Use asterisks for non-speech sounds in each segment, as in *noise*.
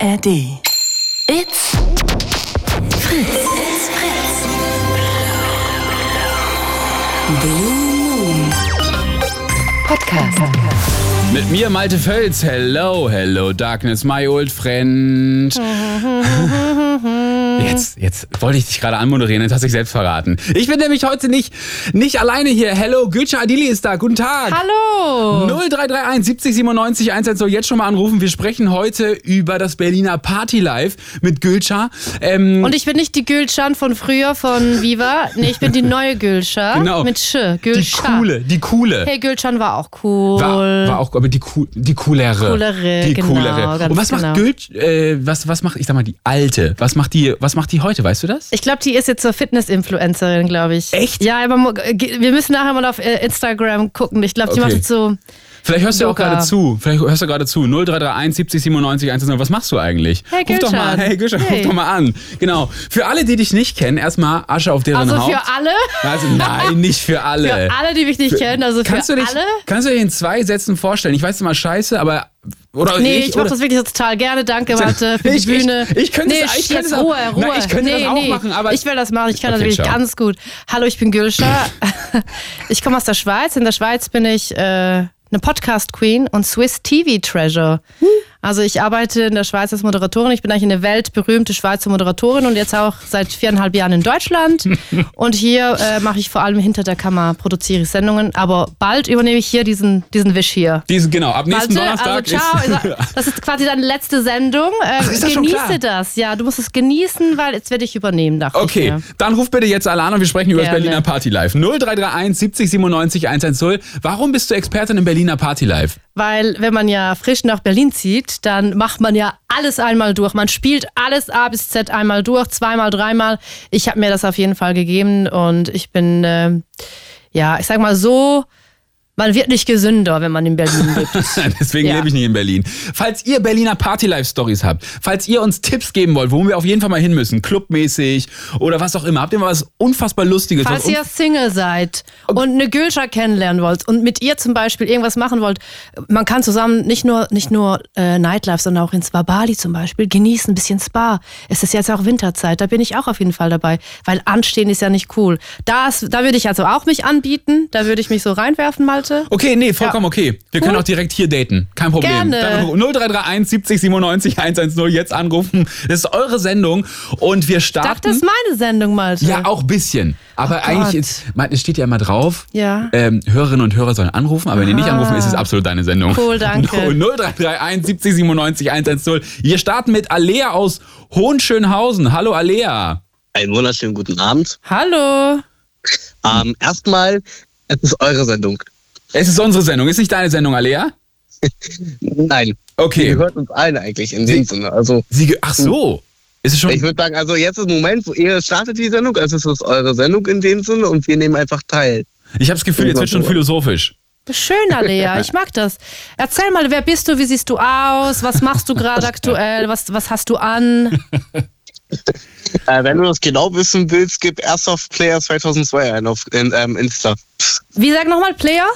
ARD. It's Fritz. It's Fritz. Blue Moon Podcast. Mit mir Malte Völz. Hello, hello, Darkness, my old friend. *laughs* Jetzt, jetzt wollte ich dich gerade anmoderieren, jetzt hast du dich selbst verraten. Ich bin nämlich heute nicht, nicht alleine hier. Hello, Gülcan Adili ist da. Guten Tag. Hallo! 0331 70 97 110 jetzt schon mal anrufen. Wir sprechen heute über das Berliner Party Live mit Gülcan. Ähm, Und ich bin nicht die Gülschan von früher von Viva. Nee, ich bin die neue Gülschan. Genau. Mit Sch. die Gülschan. coole, die coole. Hey, Gülschan war auch cool. War, war auch, aber die, die coolere. Coolere, die genau, coolere. Und was genau. macht Gülc, äh, was, was macht, ich sag mal, die alte? Was macht die, was macht die heute, weißt du das? ich glaube, die ist jetzt so Fitness-Influencerin, glaube ich. Echt? Ja, aber wir müssen nachher mal auf äh, Instagram gucken. Ich glaube, die Okay. macht jetzt so. Vielleicht hörst du ja auch gerade zu. Vielleicht hörst du gerade zu. 0331 70 97 110. Was machst du eigentlich? Hey, ruf doch mal, hey Gülcan, Hey. ruf doch mal an. Genau. Für alle, die dich nicht kennen, erstmal Asche auf deren Also Haupt. für alle? Also nein, *laughs* nicht für alle. Für alle, die mich nicht kennen. Also für kannst du dich, alle. Kannst du dir in zwei Sätzen vorstellen? Ich weiß immer scheiße, aber oder Nee, ich, ich, mach oder, das wirklich total gerne. Danke, *laughs* Warte, für Ich- die ich- Bühne. ich könnte nee, das- ich jetzt das- Ruhe, Ruhe. Nein, ich könnte nee, das auch nee. machen, aber- Ich will das machen. Ich kann Okay, das wirklich ciao. ganz gut. Hallo, ich bin Gülscha. *laughs* ich komme aus der Schweiz. In der Schweiz bin ich äh, eine Podcast-Queen und Swiss TV-Treasure. Also ich arbeite in der Schweiz als Moderatorin. Ich bin eigentlich eine weltberühmte Schweizer Moderatorin und jetzt auch seit viereinhalb Jahren in Deutschland. *laughs* und hier äh, mache ich vor allem hinter der Kamera, produziere ich Sendungen. Aber bald übernehme ich hier diesen, diesen Wisch hier. Diese, genau, ab nächsten Malte, Donnerstag also ciao. ist. *laughs* Das ist quasi deine letzte Sendung. Das schon klar? genieße das. Ja, du musst es genießen, weil jetzt werde ich übernehmen, Okay, dann ruf bitte jetzt alle an und wir sprechen über das Gerne. Berliner Party Live. 0331 70 97 110. Warum bist du Expertin im Berliner Party Live? Weil wenn man ja frisch nach Berlin zieht, dann macht man ja alles einmal durch. Man spielt alles A bis Z einmal durch, zweimal, dreimal. Ich habe mir das auf jeden Fall gegeben und ich bin, äh, ja, ich sag mal so, man wird nicht gesünder, wenn man in Berlin lebt. *laughs* Deswegen Ja. lebe ich nicht in Berlin. Falls ihr Berliner Party Life Stories habt, falls ihr uns Tipps geben wollt, wo wir auf jeden Fall mal hin müssen, clubmäßig oder was auch immer, habt ihr mal was unfassbar Lustiges? Falls ihr Single seid und eine Gülscha kennenlernen wollt und mit ihr zum Beispiel irgendwas machen wollt, man kann zusammen nicht nur, nicht nur äh, Nightlife, sondern auch in Spa Bali zum Beispiel genießen, ein bisschen Spa. Es ist jetzt auch Winterzeit, da bin ich auch auf jeden Fall dabei, weil anstehen ist ja nicht cool. Da, ist, da würde ich also auch mich anbieten, da würde ich mich so reinwerfen, Malte. Okay, nee, vollkommen okay. Wir können auch direkt hier daten. Kein Problem. Gerne. Dann 0331 70 97 110 jetzt anrufen. Das ist eure Sendung und wir Ich dachte, starten. das ist meine Sendung, Malte. Ja, auch ein bisschen. Aber Oh eigentlich, ist, es steht ja immer drauf, Ja. ähm, Hörerinnen und Hörer sollen anrufen, aber wenn die nicht anrufen, ist es absolut deine Sendung. Cool, danke. 0331 70 97 110. Wir starten mit Alea aus Hohenschönhausen. Hallo Alea. Einen wunderschönen guten Abend. Hallo. Ähm, erstmal, es ist eure Sendung. Es ist unsere Sendung, ist nicht deine Sendung, Alea? *laughs* Nein, Okay. gehört uns allen eigentlich in dem Sinne. Also Sie, ach so. Ist es schon. ich würde sagen, also jetzt ist der Moment, wo ihr startet die Sendung, also es ist eure Sendung in dem Sinne und wir nehmen einfach teil. Ich habe das Gefühl, jetzt wird schon philosophisch. Schön, Alea, ich mag das. Erzähl mal, wer bist du, wie siehst du aus, was machst du gerade aktuell, was, was hast du an? Äh, wenn du das genau wissen willst, gib Airsoft Player 2002 ein auf in, ähm, Insta. Wie sag nochmal, Player?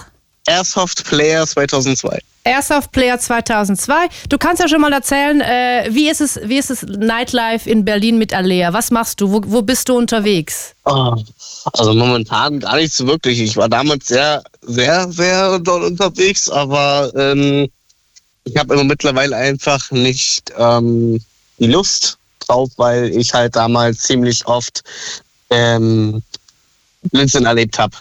Airsoft Player 2002. Airsoft Player 2002. Du kannst ja schon mal erzählen, äh, wie, ist es, wie ist es Nightlife in Berlin mit Alea? Was machst du? Wo, wo bist du unterwegs? Oh, also momentan gar nicht so wirklich. Ich war damals sehr, sehr, sehr dort unterwegs, aber ähm, ich habe immer mittlerweile einfach nicht ähm, die Lust drauf, weil ich halt damals ziemlich oft ähm, Blödsinn erlebt habe.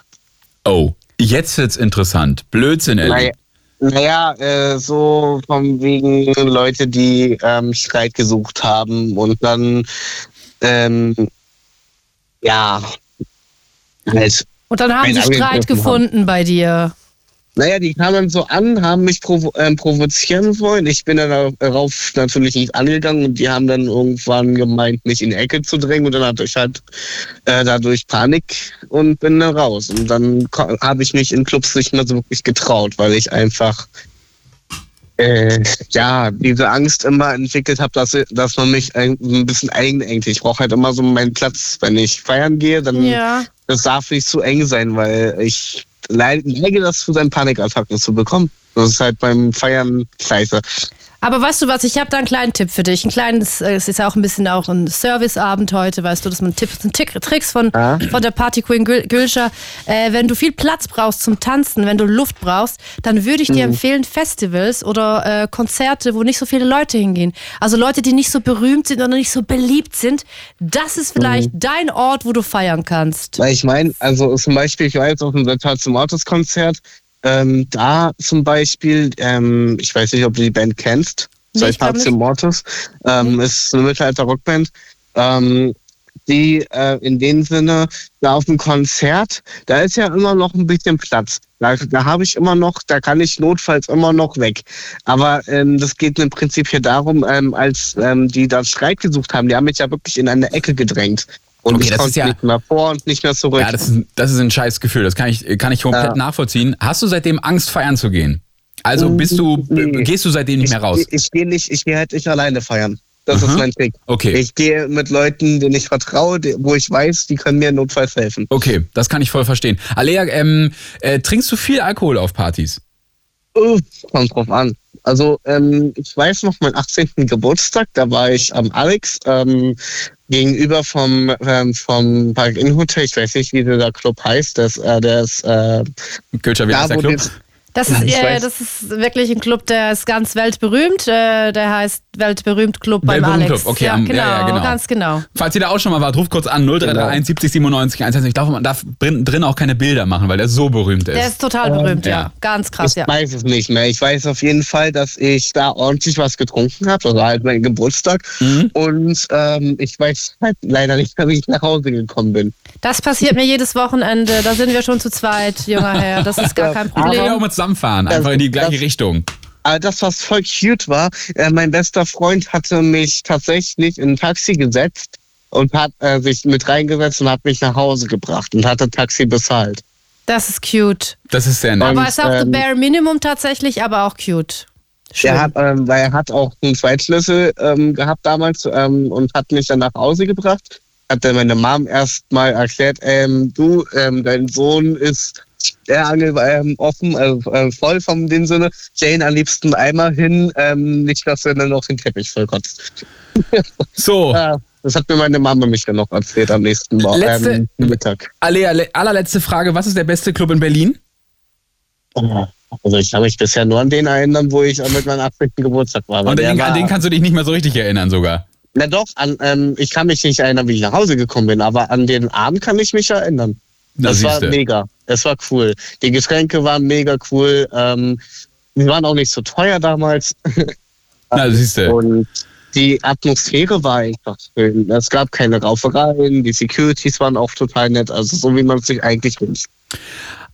Oh, jetzt wird's interessant. Blödsinn, Naja, Ellie. naja äh, so von wegen Leute, die ähm, Streit gesucht haben und dann ähm, ja halt Und dann haben sie Streit angegriffen gefunden bei dir. Naja, die kamen so an, haben mich provo ähm, provozieren wollen. Ich bin dann darauf natürlich nicht angegangen und die haben dann irgendwann gemeint, mich in die Ecke zu drängen und dann hatte ich halt äh, dadurch Panik und bin dann raus. Und dann habe ich mich in Clubs nicht mehr so wirklich getraut, weil ich einfach äh, ja, diese Angst immer entwickelt habe, dass, dass man mich ein, ein bisschen einengt. Ich brauche halt immer so meinen Platz. Wenn ich feiern gehe, dann Ja. das darf nicht zu eng sein, weil ich neige dazu, dann Panikattacken zu bekommen. Das ist halt beim Feiern scheiße. Aber weißt du was, ich habe da einen kleinen Tipp für dich. Ein kleines, äh, es ist ja auch ein bisschen auch ein Serviceabend heute, weißt du, dass man Tipps und Tricks von, Ja. von der Party Queen Gül- Gülscher. Äh, wenn du viel Platz brauchst zum Tanzen, wenn du Luft brauchst, dann würde ich dir empfehlen Festivals oder äh, Konzerte, wo nicht so viele Leute hingehen. Also Leute, die nicht so berühmt sind oder nicht so beliebt sind. Das ist vielleicht dein Ort, wo du feiern kannst. Weil ich meine, also zum Beispiel, ich war jetzt auf dem Total Autos Konzert, ähm, da zum Beispiel, ähm, ich weiß nicht, ob du die Band kennst, Nee, Saltatio nicht. Mortis, ähm, ist eine Mittelalter-Rockband, ähm, die äh, in dem Sinne, da auf dem Konzert, da ist ja immer noch ein bisschen Platz. Da, da habe ich immer noch, da kann ich notfalls immer noch weg. Aber ähm, das geht im Prinzip hier darum, ähm, als die da Streit gesucht haben, die haben mich ja wirklich in eine Ecke gedrängt. Und Okay, ich das ist ja- nicht mehr vor und nicht mehr zurück. Ja, das ist, das ist ein scheiß Gefühl. Das kann ich, kann ich komplett Ja. nachvollziehen. Hast du seitdem Angst, feiern zu gehen? Also Mm, bist du, nee. gehst du seitdem nicht mehr raus? Ich, ich gehe nicht, ich gehe halt nicht alleine feiern. Das Aha. ist mein Trick. Okay. Ich gehe mit Leuten, denen ich vertraue, wo ich weiß, die können mir notfalls helfen. Okay, das kann ich voll verstehen. Alea, ähm, äh, trinkst du viel Alkohol auf Partys? Uh, kommt drauf an. Also ähm, ich weiß noch, mein 18. Geburtstag, da war ich am Alex ähm, gegenüber vom ähm, vom Park Inn Hotel. Ich weiß nicht, wie der Club heißt. Das, äh, der ist äh, Kölscher, wie da, heißt der Club? Das ist, Ich äh, das ist wirklich ein Club, der ist ganz weltberühmt. Äh, der heißt Weltberühmt Club beim Weltberühmt Alex. Club, okay, ja, am- genau, ja, ja, genau. ganz genau. Falls ihr da auch schon mal wart, ruft kurz an 0331 70 97 110. Ich glaube, man darf drin, drin auch keine Bilder machen, weil der so berühmt ist. Der ist total berühmt, ja. ja. Ganz krass, ich ja. weiß es nicht mehr. Ich weiß auf jeden Fall, dass ich da ordentlich was getrunken habe. Also halt mein Geburtstag. Mhm. Und ähm, ich weiß halt leider nicht, wie ich nach Hause gekommen bin. Das passiert mir jedes Wochenende. Da sind wir schon zu zweit, junger Herr. Das ist gar kein Aber wir auch Problem. mal zusammenfahren, einfach in die gleiche das- Richtung. Aber das, was voll cute war, äh, mein bester Freund hatte mich tatsächlich in ein Taxi gesetzt und hat äh, sich mit reingesetzt und hat mich nach Hause gebracht und hat das Taxi bezahlt. Das ist cute. Das ist sehr nett. Aber es ist auch the ähm, bare minimum tatsächlich, aber auch cute. Schön. Er hat, ähm, weil er hat auch einen Zweitschlüssel ähm, gehabt damals ähm, und hat mich dann nach Hause gebracht. Hat dann meine Mom erst mal erklärt, ähm, du, ähm, dein Sohn ist sehr angel ähm, offen, also äh, voll vom dem Sinne. Jane am liebsten einmal hin, ähm, nicht, dass er dann noch den Teppich vollkotzt. *laughs* So, Ja, das hat mir meine Mama mich dann noch erzählt am nächsten Morgen, Letzte- ähm, Mittag. Alea, le- allerletzte Frage. Was ist der beste Club in Berlin? Oh, Also ich kann mich bisher nur an den erinnern, wo ich mit meinem 18. Geburtstag war. Und der den, an war- den kannst du dich nicht mehr so richtig erinnern sogar. Na doch, an, ähm, ich kann mich nicht erinnern, wie ich nach Hause gekommen bin, aber an den Abend kann ich mich erinnern. Na, Das war mega. Das war cool. Die Getränke waren mega cool. Ähm, die waren auch nicht so teuer damals. *laughs* Na, siehst du. Und die Atmosphäre war einfach schön. Es gab keine Raufereien, die Securities waren auch total nett. Also so wie man es sich eigentlich wünscht.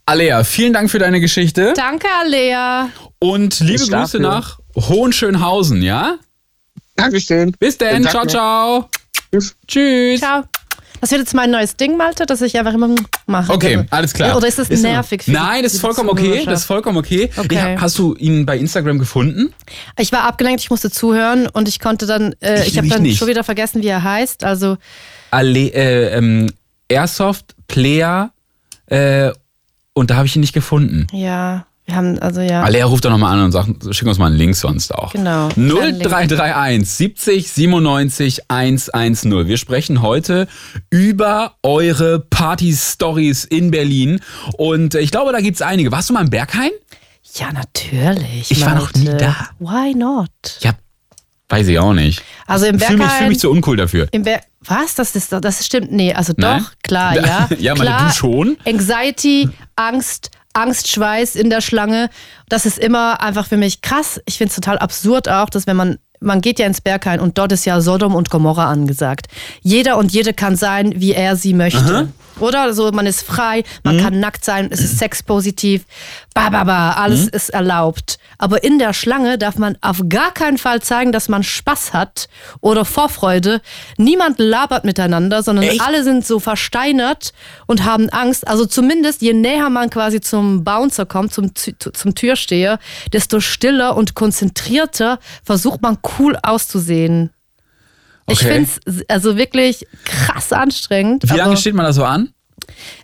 Alea, vielen Dank für deine Geschichte Danke, Alea. und liebe Ich Grüße nach Hohenschönhausen, ja? Dankeschön. Bis dann, ciao, noch. ciao. Tschüss. Tschüss. Ciao. Das wird jetzt mein neues Ding, Malte, dass ich einfach immer mache. Okay, alles klar. Oder ist das Ist- nervig? für Nein, das ist vollkommen okay. Das ist vollkommen okay. Okay. Ich hast du ihn bei Instagram gefunden? Ich war abgelenkt, ich musste zuhören und ich konnte dann, äh, Ich ich, habe dann nicht. schon wieder vergessen, wie er heißt. Also Ale äh, ähm, Airsoft Player äh, und da habe ich ihn nicht gefunden. ja, wir haben, also ja. Alea ruft doch nochmal an und sagt, schick uns mal einen Link sonst auch. Genau. 0331 70 97 110. Wir sprechen heute über eure Party-Stories in Berlin und äh, ich glaube, da gibt's einige. Warst du mal im Berghain? Ja, natürlich. Ich war noch nie da. Why not? Ja, weiß ich auch nicht. Also im Ich fühle mich, fühl Berghain. mich zu uncool dafür. Im Ber was? Das ist das stimmt. Nee, also Nein? doch, klar, *laughs* ja. Ja, meine, klar, du schon? Anxiety, Angst, Angstschweiß in der Schlange. Das ist immer einfach für mich krass. Ich finde es total absurd auch, dass wenn man man geht ja ins Berghain und dort ist ja Sodom und Gomorra angesagt. Jeder und jede kann sein, wie er sie möchte. Oder? Also man ist frei, man kann nackt sein, es ist sexpositiv, ba, ba, ba, alles ist erlaubt. Aber in der Schlange darf man auf gar keinen Fall zeigen, dass man Spaß hat oder Vorfreude. Niemand labert miteinander, sondern Echt? alle sind so versteinert und haben Angst. Also zumindest je näher man quasi zum Bouncer kommt, zum, zum Türsteher, desto stiller und konzentrierter versucht man cool auszusehen. Ich Okay. finde es also wirklich krass anstrengend. Wie lange steht man da so an?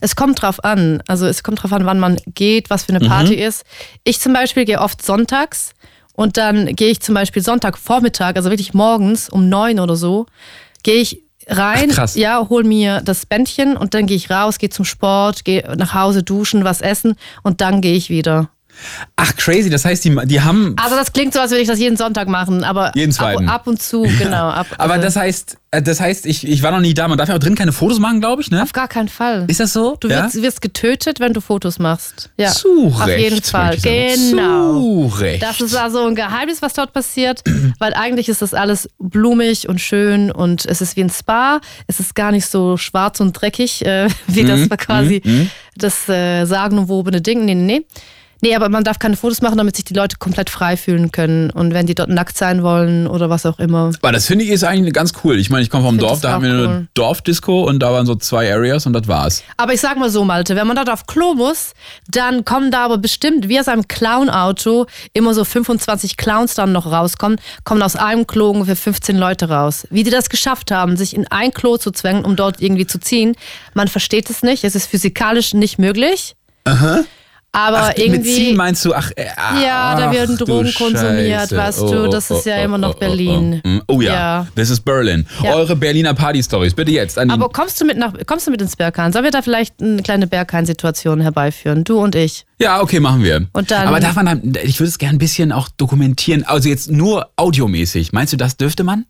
es kommt drauf an. Also es kommt drauf an, wann man geht, was für Mhm. eine Party ist. Ich zum Beispiel gehe oft sonntags Und dann gehe ich zum Beispiel Sonntagvormittag, also wirklich morgens um neun oder so, gehe ich rein, Ach, krass. ja, hol mir das Bändchen und dann gehe ich raus, gehe zum Sport, gehe nach Hause duschen, was essen und dann gehe ich wieder. Ach, crazy. Das heißt, die, die haben. Also das klingt so, als würde ich das jeden Sonntag machen, aber Jeden ab, zweiten. ab und zu, genau. Ab, *laughs* Aber das heißt, äh, das heißt, ich, ich war noch nie da. Man darf ja auch drin keine Fotos machen, glaube ich, ne? auf gar keinen Fall. Ist das so? Du ja? wirst, wirst getötet, wenn du Fotos machst. Ja, Zu auf jeden Fall. Genau. Zu Recht. Das ist also ein Geheimnis, was dort passiert, *clears throat* weil eigentlich ist das alles blumig und schön und es ist wie ein Spa. Es ist gar nicht so schwarz und dreckig, äh, *laughs* wie Mhm, das war quasi das äh, sagenumwobene Ding. Nee, nee, nee. Nee, aber man darf keine Fotos machen, damit sich die Leute komplett frei fühlen können. Und wenn die dort nackt sein wollen oder was auch immer. Aber das finde ich ist eigentlich ganz cool. Ich meine, ich komme vom Dorf, da haben wir eine cool. Dorfdisco und da waren so zwei Areas und das war's. Aber ich sag mal so, Malte, wenn man dort auf Klo muss, dann kommen da aber bestimmt, wie aus einem Clown-Auto, immer so 25 Clowns dann noch rauskommen, kommen aus einem Klo ungefähr 15 Leute raus. Wie die das geschafft haben, sich in ein Klo zu zwängen, um dort irgendwie zu ziehen, man versteht es nicht. Es ist physikalisch nicht möglich. Aber Ach, mit irgendwie. Ziehen meinst du, ach, äh, Ja, da ach, werden Drogen konsumiert, Scheiße. weißt du, das ist ja immer noch Berlin. Oh, oh, oh ja, das ist Berlin. Ja. Eure Berliner Party-Stories, bitte jetzt. Aber kommst du mit nach, kommst du mit ins Berghain? Sollen wir da vielleicht eine kleine Berghain-Situation herbeiführen? Du und ich. ja, okay, machen wir. Und dann- aber darf man dann, ich würde es gerne ein bisschen auch dokumentieren, also jetzt nur audiomäßig. Meinst du, das dürfte man?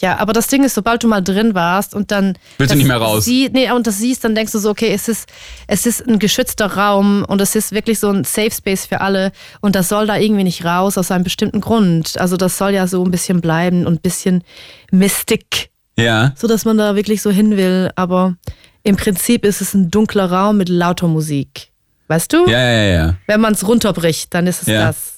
Ja, aber das Ding ist, sobald du mal drin warst und dann. Willst du nicht mehr raus? Sie, nee, und das siehst, dann denkst du so, okay, es ist, es ist ein geschützter Raum und es ist wirklich so ein Safe Space für alle und das soll da irgendwie nicht raus aus einem bestimmten Grund. Also das soll ja so ein bisschen bleiben und ein bisschen Mystik, Ja. so dass man da wirklich so hin will. Aber im Prinzip ist es ein dunkler Raum mit lauter Musik. Weißt du? Ja, ja, ja. Wenn man es runterbricht, dann ist es Ja. das.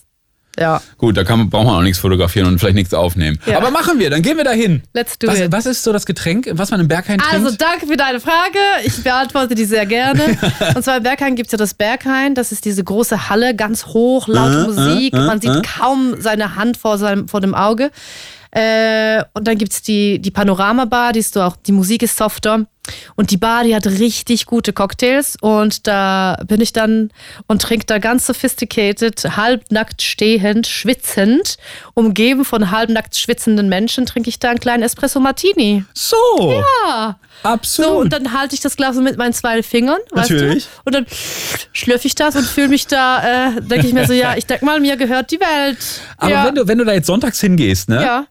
Ja. Gut, da kann, man- braucht man auch nichts fotografieren und vielleicht nichts aufnehmen. Ja. Aber machen wir, dann gehen wir da hin. Let's do was, it. was ist so das Getränk, was man im Berghain trinkt? Also danke für deine Frage. Ich beantworte die sehr gerne. *laughs* Und zwar im Berghain gibt es ja das Berghain. Das ist diese große Halle, ganz hoch, laute Musik. Man sieht kaum seine Hand vor, seinem, vor dem Auge. Äh, und dann gibt es die, die Panorama-Bar, die ist so auch, die Musik ist softer. Und die Bar, die hat richtig gute Cocktails. Und da bin ich dann und trinke da ganz sophisticated, halbnackt stehend, schwitzend, umgeben von halbnackt schwitzenden Menschen, trinke ich da einen kleinen Espresso Martini. so. Ja. Absolut. So, und dann halte ich das Glas so mit meinen zwei Fingern, weißt Natürlich. du? Und dann schlürfe ich das und fühle mich da, äh, denke ich mir so, ja, ich denke mal, mir gehört die Welt. Aber ja. wenn, du, wenn du da jetzt sonntags hingehst, ne? ja,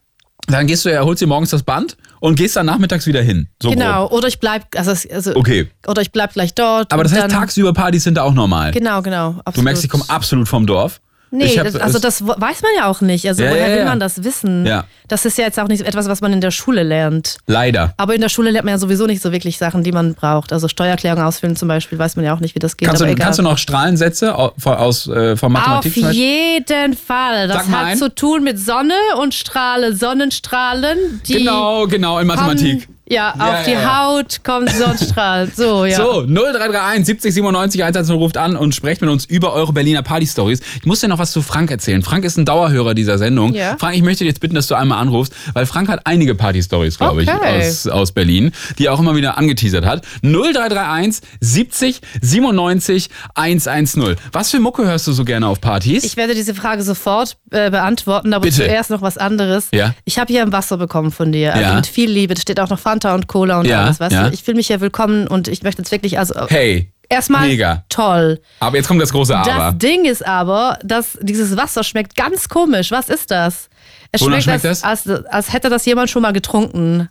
Dann gehst du ja, holst dir morgens das Band und gehst dann nachmittags wieder hin. So genau. Grob. Oder ich bleib, also, also Okay. oder ich bleib gleich dort. Aber das heißt, tagsüber Partys sind da auch normal. Genau, genau. Absolut. Du merkst, ich komme absolut vom Dorf. Nee, hab, das, also das weiß man ja auch nicht. Also Ja, woher ja, will ja. man das wissen? Ja. Das ist ja jetzt auch nicht etwas, was man in der Schule lernt. Leider. Aber in der Schule lernt man ja sowieso nicht so wirklich Sachen, die man braucht. Also Steuererklärung ausfüllen zum Beispiel, weiß man ja auch nicht, wie das geht. Kannst aber du, kannst du noch Strahlensätze aus, äh, von Mathematik Auf jeden Fall. Das Sag hat zu tun mit Sonne und Strahle, Sonnenstrahlen, die Genau, genau, in Mathematik. Ja, Ja, auf die ja. Haut kommen Sonnenstrahlen. *laughs* So, ja. So, 0331 70 97 110 ruft an und sprecht mit uns über eure Berliner Party-Stories. Ich muss dir noch was zu Frank erzählen. Frank ist ein Dauerhörer dieser Sendung. Ja. Frank, ich möchte dich jetzt bitten, dass du einmal anrufst, weil Frank hat einige Party-Stories, glaube ich, Okay. aus, aus Berlin, die er auch immer wieder angeteasert hat. 0331 70 97 110. Was für Mucke hörst du so gerne auf Partys? Ich werde diese Frage sofort äh, beantworten, aber Bitte. zuerst noch was anderes. Ja. Ich habe hier ein Wasser bekommen von dir, also Ja. mit viel Liebe. Da steht auch noch Fanta und Cola und Ja, alles, weißt ja. du? Ich fühle mich hier willkommen und ich möchte jetzt wirklich, also hey, erstmal mega. toll. aber jetzt kommt das große Aber. Das Ding ist aber, dass dieses Wasser schmeckt ganz komisch. Was ist das? Es Wonach schmeckt, schmeckt als, als, als hätte das jemand schon mal getrunken.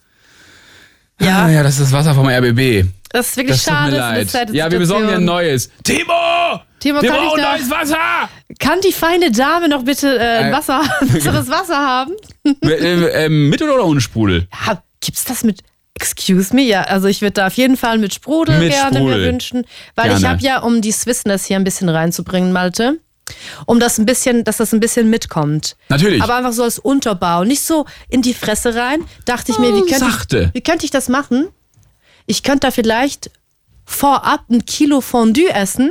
Ja, Ah, ja, das ist das Wasser vom RBB. das ist wirklich Das tut schade. mir das ist Ja, wir besorgen dir ein Situation. neues. Timo! Timo, wir kann ich brauchen da- neues Wasser! Kann die feine Dame noch bitte äh, ein Äh. Wasser, *laughs* *laughs* besseres Wasser haben? äh, äh, mit oder ohne Sprudel? Ja, gibt's das mit Excuse me, ja, also ich würde da auf jeden Fall mit Sprudel Mit gerne Sprudel. mir wünschen, weil ich Gerne. habe ja, um die Swissness hier ein bisschen reinzubringen, Malte, um das ein bisschen, dass das ein bisschen mitkommt. Natürlich. Aber einfach so als Unterbau, nicht so in die Fresse rein. Dachte ich mir, wie könnte sachte. ich, wie könnte ich das machen? Ich könnte da vielleicht vorab ein Kilo Fondue essen,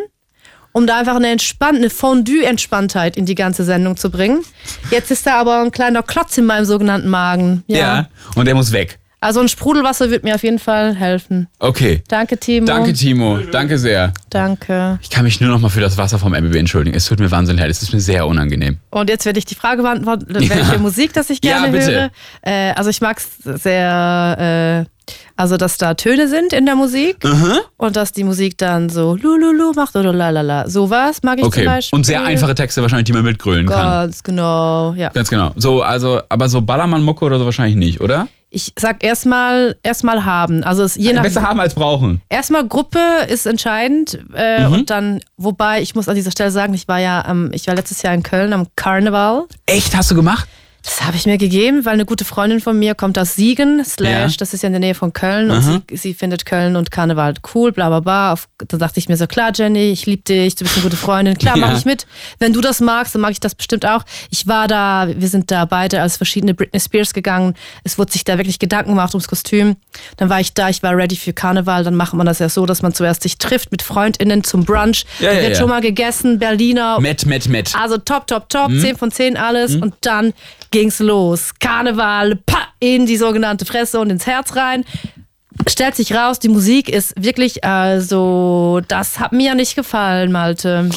um da einfach eine entspannte Fondue-Entspanntheit in die ganze Sendung zu bringen. Jetzt ist da aber ein kleiner Klotz in meinem sogenannten Magen. Ja. Ja. Und der muss weg. Also ein Sprudelwasser wird mir auf jeden Fall helfen. Okay. Danke, Timo. Danke, Timo. Danke sehr. Danke. Ich kann mich nur noch mal für das Wasser vom MBB entschuldigen. Es tut mir wahnsinnig leid. Es ist mir sehr unangenehm. Und jetzt werde ich die Frage beantworten, Ja. welche Musik das ich Ja, gerne bitte. höre. Äh, also ich mag es sehr, äh, also dass da Töne sind in der Musik und dass die Musik dann so lululu macht oder lalala. Sowas mag ich zum Okay. Beispiel. Und sehr einfache Texte wahrscheinlich, die man mitgrölen kann. Ganz genau, ja. Ganz genau. So, also, aber so Ballermann-Mucke oder so wahrscheinlich nicht, oder? Ich sag erstmal erstmal haben. Also es, je nach Besser haben als brauchen. erstmal Gruppe ist entscheidend äh, Mhm. und dann wobei ich muss an dieser Stelle sagen, ich war ja ähm, ich war letztes Jahr in Köln am Karneval. Echt? Hast du gemacht? Das habe ich mir gegeben, weil eine gute Freundin von mir kommt aus Siegen, slash, Ja. das ist ja in der Nähe von Köln und sie, sie findet Köln und Karneval cool, bla bla bla. Auf, da dachte ich mir so, klar Jenny, ich liebe dich, du bist eine gute Freundin, klar, *laughs* Ja. mach ich mit. Wenn du das magst, dann mag ich das bestimmt auch. Ich war da, wir sind da beide als verschiedene Britney Spears gegangen. Es wurde sich da wirklich Gedanken gemacht ums Kostüm. Dann war ich da, ich war ready für Karneval. Dann macht man das ja so, dass man zuerst sich trifft mit FreundInnen zum Brunch. Ja, da ja, wird schon mal gegessen, Berliner Met, met, met. also top, top, top, Mhm. 10 von 10 alles. Und dann ging's los. Karneval, pa, in die sogenannte Fresse und ins Herz rein. Stellt sich raus, die Musik ist wirklich, also, das hat mir nicht gefallen, Malte.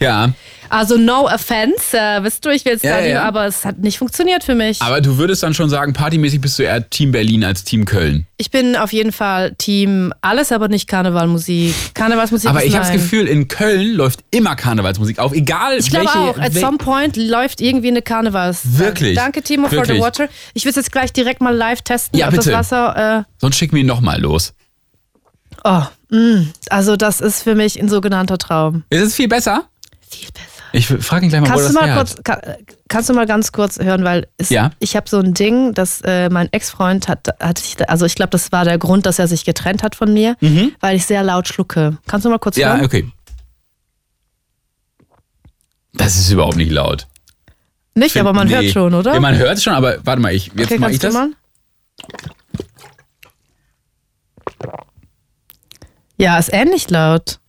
Ja. Also, no offense, äh, wisst du, ich will jetzt Ja, nicht, ja. aber es hat nicht funktioniert für mich. Aber du würdest dann schon sagen, partymäßig bist du eher Team Berlin als Team Köln. Ich bin auf jeden Fall Team alles, aber nicht Karnevalmusik. Karnevalsmusik Aber ist ich habe das. Gefühl, in Köln läuft immer Karnevalsmusik auf, egal Ich glaube welche. auch, at some point läuft irgendwie eine Karnevals. Wirklich? Danke, Timo, for Wirklich? the water. Ich will es jetzt gleich direkt mal live testen, Ja, ob bitte. das Wasser. Sonst schick mir ihn nochmal los. Äh, oh, mh, also, das ist für mich ein sogenannter Traum. Ist es viel besser? Viel besser. Ich frage ihn gleich mal, wo Kannst das du mal her kurz, kann, kannst du mal ganz kurz hören, weil es, Ja. ich habe so ein Ding, dass äh, mein Ex-Freund hat, hat sich, also ich glaube, das war der Grund, dass er sich getrennt hat von mir, weil ich sehr laut schlucke. Kannst du mal kurz Mhm. Ja, hören? okay. Das ist überhaupt nicht laut. Nicht, aber man Nee. hört schon, oder? Ja, man hört schon, aber warte mal, ich, jetzt okay, mache ich das. du mal? Ja, ist ähnlich laut.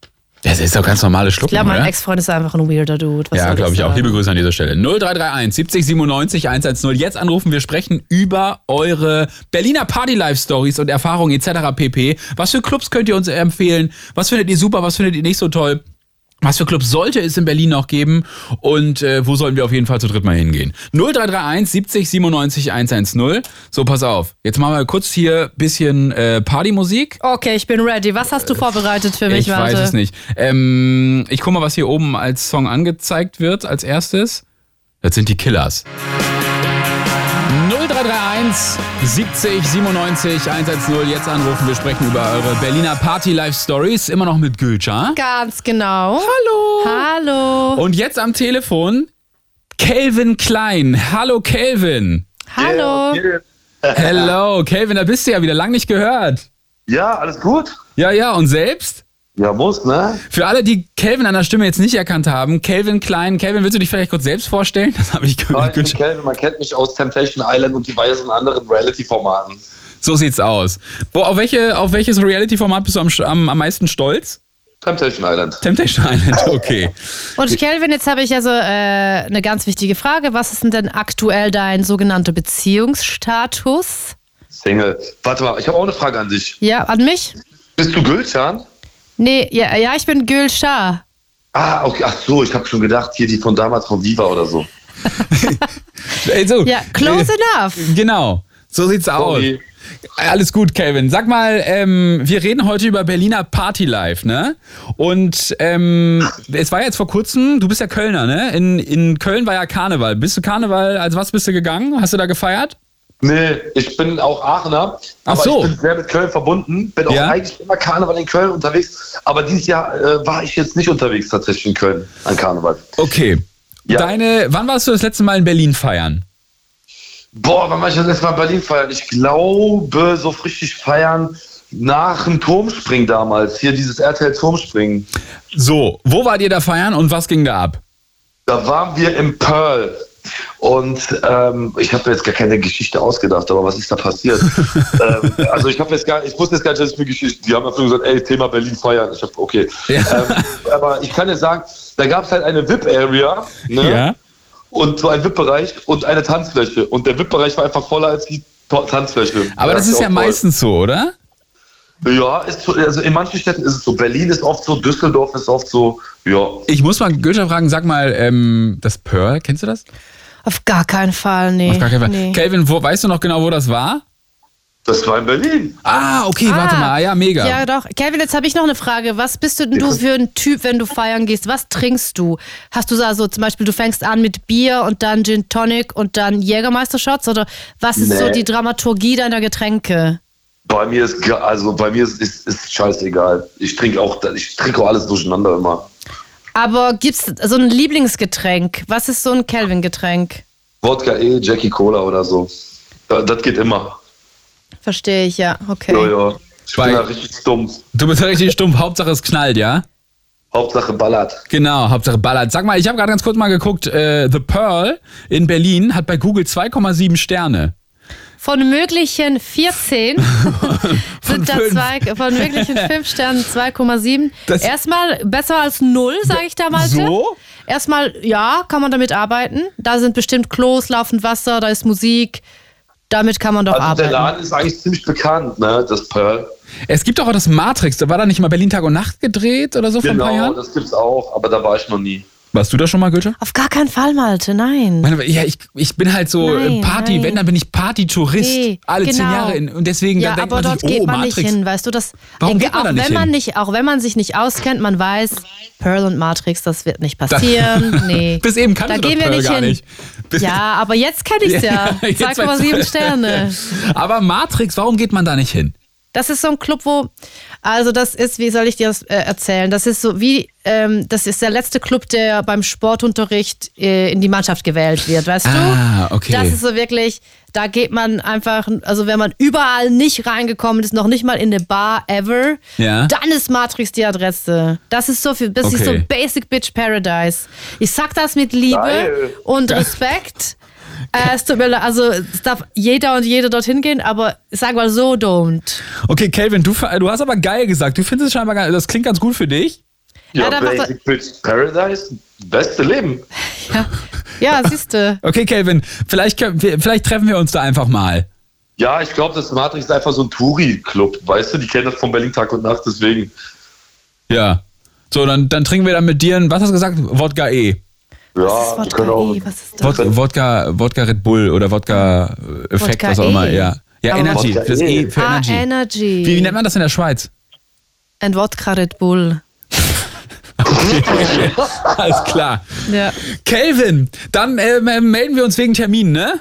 Das ist doch ganz normales Ich Schlucken, glaube, mein oder? Ex-Freund ist einfach ein weirder Dude. Was Ja, glaube ich auch. Liebe Grüße an dieser Stelle. 0331 70 97 110. Jetzt anrufen. Wir sprechen über eure Berliner Party Life Stories und Erfahrungen etc. pp. Was für Clubs könnt ihr uns empfehlen? Was findet ihr super? Was findet ihr nicht so toll? Was für Clubs sollte es in Berlin noch geben? Und äh, wo sollen wir auf jeden Fall zu dritt mal hingehen? 0331 70 97 110. So, pass auf. Jetzt machen wir kurz hier bisschen äh, Partymusik. Okay, ich bin ready. Was hast du vorbereitet für mich, Ich Malte? weiß es nicht. Ähm, ich guck mal, was hier oben als Song angezeigt wird als erstes. Das sind die Killers. 0331 70 97 110. Jetzt anrufen. Wir sprechen über eure Berliner Party Life Stories. Immer noch mit Gülcan. Ganz genau. Hallo. Hallo. Und jetzt am Telefon Kelvin Klein. Hallo Kelvin. Hallo. Hello, Kelvin, da bist du ja wieder lang nicht gehört. Ja, alles gut? Ja, ja, und selbst? Ja, muss, ne? Für alle, die Kelvin an der Stimme jetzt nicht erkannt haben, Kelvin Klein, Kelvin, willst du dich vielleicht kurz selbst vorstellen? Das habe ich gehört. ich bin Kelvin, man kennt mich aus Temptation Island und diversen anderen Reality-Formaten. So sieht's aus. Wo, auf, welche, auf welches Reality-Format bist du am, am, am meisten stolz? Temptation Island. Temptation Island, *laughs* okay. Und Kelvin, jetzt habe ich also äh, eine ganz wichtige Frage. Was ist denn denn aktuell dein sogenannter Beziehungsstatus? Single. Warte mal, ich habe auch eine Frage an dich. Ja, an mich? Bist du Gülcan? Nee, ja, ja ich bin Gül Shah. Ah, okay. Ach so, ich habe schon gedacht, hier die von damals von Viva oder so. *laughs* Ey, so. Ja, close enough. Genau. So sieht's aus. Sorry. Alles gut, Kelvin. Sag mal, ähm, wir reden heute über Berliner Party Life, ne? Und ähm, es war jetzt vor kurzem, du bist ja Kölner, ne? In, in Köln war ja Karneval. Bist du Karneval, also was bist du gegangen? Hast du da gefeiert? Nee, ich bin auch Aachener, Ach aber so. ich bin sehr mit Köln verbunden. Bin auch Ja? eigentlich immer Karneval in Köln unterwegs. Aber dieses Jahr äh, war ich jetzt nicht unterwegs tatsächlich in Köln an Karneval. Okay. Ja. Deine, wann warst du das letzte Mal in Berlin feiern? Boah, wann war ich das letzte Mal in Berlin feiern? Ich glaube, so richtig feiern nach dem Turmspringen damals. Hier dieses RTL Turmspringen. So, wo wart ihr da feiern und was ging da ab? Da waren wir im Pearl. Und ähm, ich habe jetzt gar keine Geschichte ausgedacht, aber was ist da passiert? *laughs* ähm, also ich habe jetzt gar, ich wusste jetzt gar nicht, dass es für Geschichte. Die haben einfach gesagt, ey, Thema Berlin feiern. Ich habe okay. Ja. Ähm, aber ich kann dir sagen, da gab es halt eine VIP-Area. Ne? Ja. und so ein VIP-Bereich und eine Tanzfläche. Und der VIP-Bereich war einfach voller als die Tanzfläche. Aber das ist auch ja toll. meistens so, oder? Ja, ist so, also in manchen Städten ist es so. Berlin ist oft so, Düsseldorf ist oft so. Ja, Ich muss mal Gülscha fragen, sag mal, ähm, das Pearl, kennst du das? Auf gar keinen Fall, nee. Auf gar keinen Fall. Nee. Calvin, wo, weißt du noch genau, wo das war? das war in Berlin. Ah, okay, warte Ah, mal. Ja, mega. Ja, doch. Kelvin, jetzt habe ich noch eine Frage. Was bist du denn du für ein Typ, wenn du feiern gehst? Was trinkst du? Hast du so also zum Beispiel, du fängst an mit Bier und dann Gin Tonic und dann Jägermeister-Shots? Oder was ist so Nee. die Dramaturgie deiner Getränke? Bei mir ist also bei mir ist, ist, ist scheißegal. Ich trinke auch ich trinke auch alles durcheinander immer. Aber gibt's so ein Lieblingsgetränk? Was ist so ein Kelvin-Getränk? Wodka E, Jackie Cola oder so. Da, das geht immer. Verstehe ich, ja. Okay. Ja, ja. Ich bin da richtig stumpf. Du bist ja richtig stumpf. Hauptsache es knallt, ja? Hauptsache ballert. Genau, Hauptsache ballert. Sag mal, ich habe gerade ganz kurz mal geguckt. Äh, The Pearl in Berlin hat bei Google 2,7 Sterne. Von möglichen 14 *laughs* sind da zwei, von möglichen 5 Sternen 2,7. Das- Erstmal besser als 0, sage ich da mal. So? Erstmal, ja, kann man damit arbeiten. Da sind bestimmt Klos, laufend Wasser, da ist Musik. Damit kann man doch Also der arbeiten. Laden ist eigentlich ziemlich bekannt, ne? Das Pearl. Es gibt doch auch das Matrix. Da war da nicht mal Berlin Tag und Nacht gedreht oder so vor ein paar Genau, Jahren? das gibt's auch, aber da war ich noch nie. Warst du da schon mal, Gülscha? Auf gar keinen Fall, Malte, nein. Meine, ja, ich, ich bin halt so Nein, äh, Party, nein. wenn, dann bin ich Party-Tourist. Nee, alle zehn genau. Jahre. In, und deswegen Ja, dann aber dort sich, geht oh, man Matrix. nicht hin, weißt du, das Warum geht man da auch nicht wenn man hin? nicht, auch wenn man sich nicht auskennt, man weiß, Pearl und Matrix, das wird nicht passieren. *laughs* nee. Bis eben kannst da gehen wir Pearl nicht hin. nicht. Ja, aber jetzt kenne ich es *laughs* ja. jetzt 2,7 Sterne. Aber Matrix, warum geht man da nicht hin? Das ist so ein Club, wo, also das ist, wie soll ich dir das äh, erzählen? Das ist so wie, ähm, das ist der letzte Club, der beim Sportunterricht äh, in die Mannschaft gewählt wird, weißt Ah, du? okay. Das ist so wirklich, da geht man einfach, also wenn man überall nicht reingekommen ist, noch nicht mal in eine Bar ever, Ja. dann ist Matrix die Adresse. Das ist so viel, das ist so Okay. Basic Bitch Paradise. Ich sag das mit Liebe Geil. und Respekt. Äh, es tut mir leid, also es darf jeder und jede dorthin gehen, aber sag mal so, don't. Okay, Calvin, du, du hast aber geil gesagt. Du findest es scheinbar geil. Das klingt ganz gut für dich. Ja, Ja, Basic Bitch Paradise, beste Leben. *laughs* Ja, ja siehst du. Okay, Calvin, vielleicht, vielleicht treffen wir uns da einfach mal. Ja, ich glaube, das Matrix ist einfach so ein Touri-Club, weißt du? Die kennen das von Berlin Tag und Nacht, deswegen. Ja. So, dann, dann trinken wir dann mit dir, ein- was hast du gesagt? Wodka E. Ja, Was ist Wodka auch. E? Was ist das? Wodka, Wodka, Wodka Red Bull oder Wodka äh, Effekt, Wodka was auch immer. E. Ja, ja Aber Energy. Wodka Fürs E. E für Ah, Energy. Energy. Wie, wie nennt man das in der Schweiz? Ein Wodka Red Bull. *laughs* Alles klar. Ja. Kelvin, dann äh, melden wir uns wegen Termin, ne?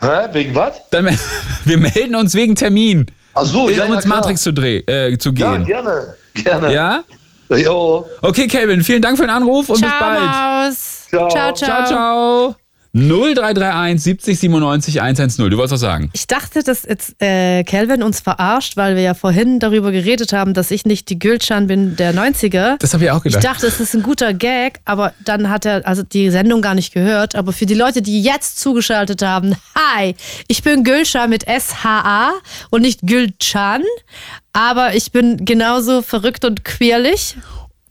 Hä? Wegen was? Dann, *laughs* wir melden uns wegen Termin. Ach so, um ja, ja, ins. Matrix zu, dreh, äh, zu Ja, gehen. gerne. Gerne. Ja? Jo. Okay, Kelvin, vielen Dank für den Anruf und Ciao, bis bald. Maus. Ciao. ciao, ciao. Ciao, ciao. 0331 70 97 110. Du wolltest was sagen. Ich dachte, dass jetzt äh, Calvin uns verarscht, weil wir ja vorhin darüber geredet haben, dass ich nicht die Gülcan bin der 90er. Das habe ich auch Ich gedacht. dachte, es ist ein guter Gag, aber dann hat er also die Sendung gar nicht gehört. Aber für die Leute, die jetzt zugeschaltet haben, hi, ich bin Gülscha mit S-H-A und nicht Gülcan, aber ich bin genauso verrückt und queerlich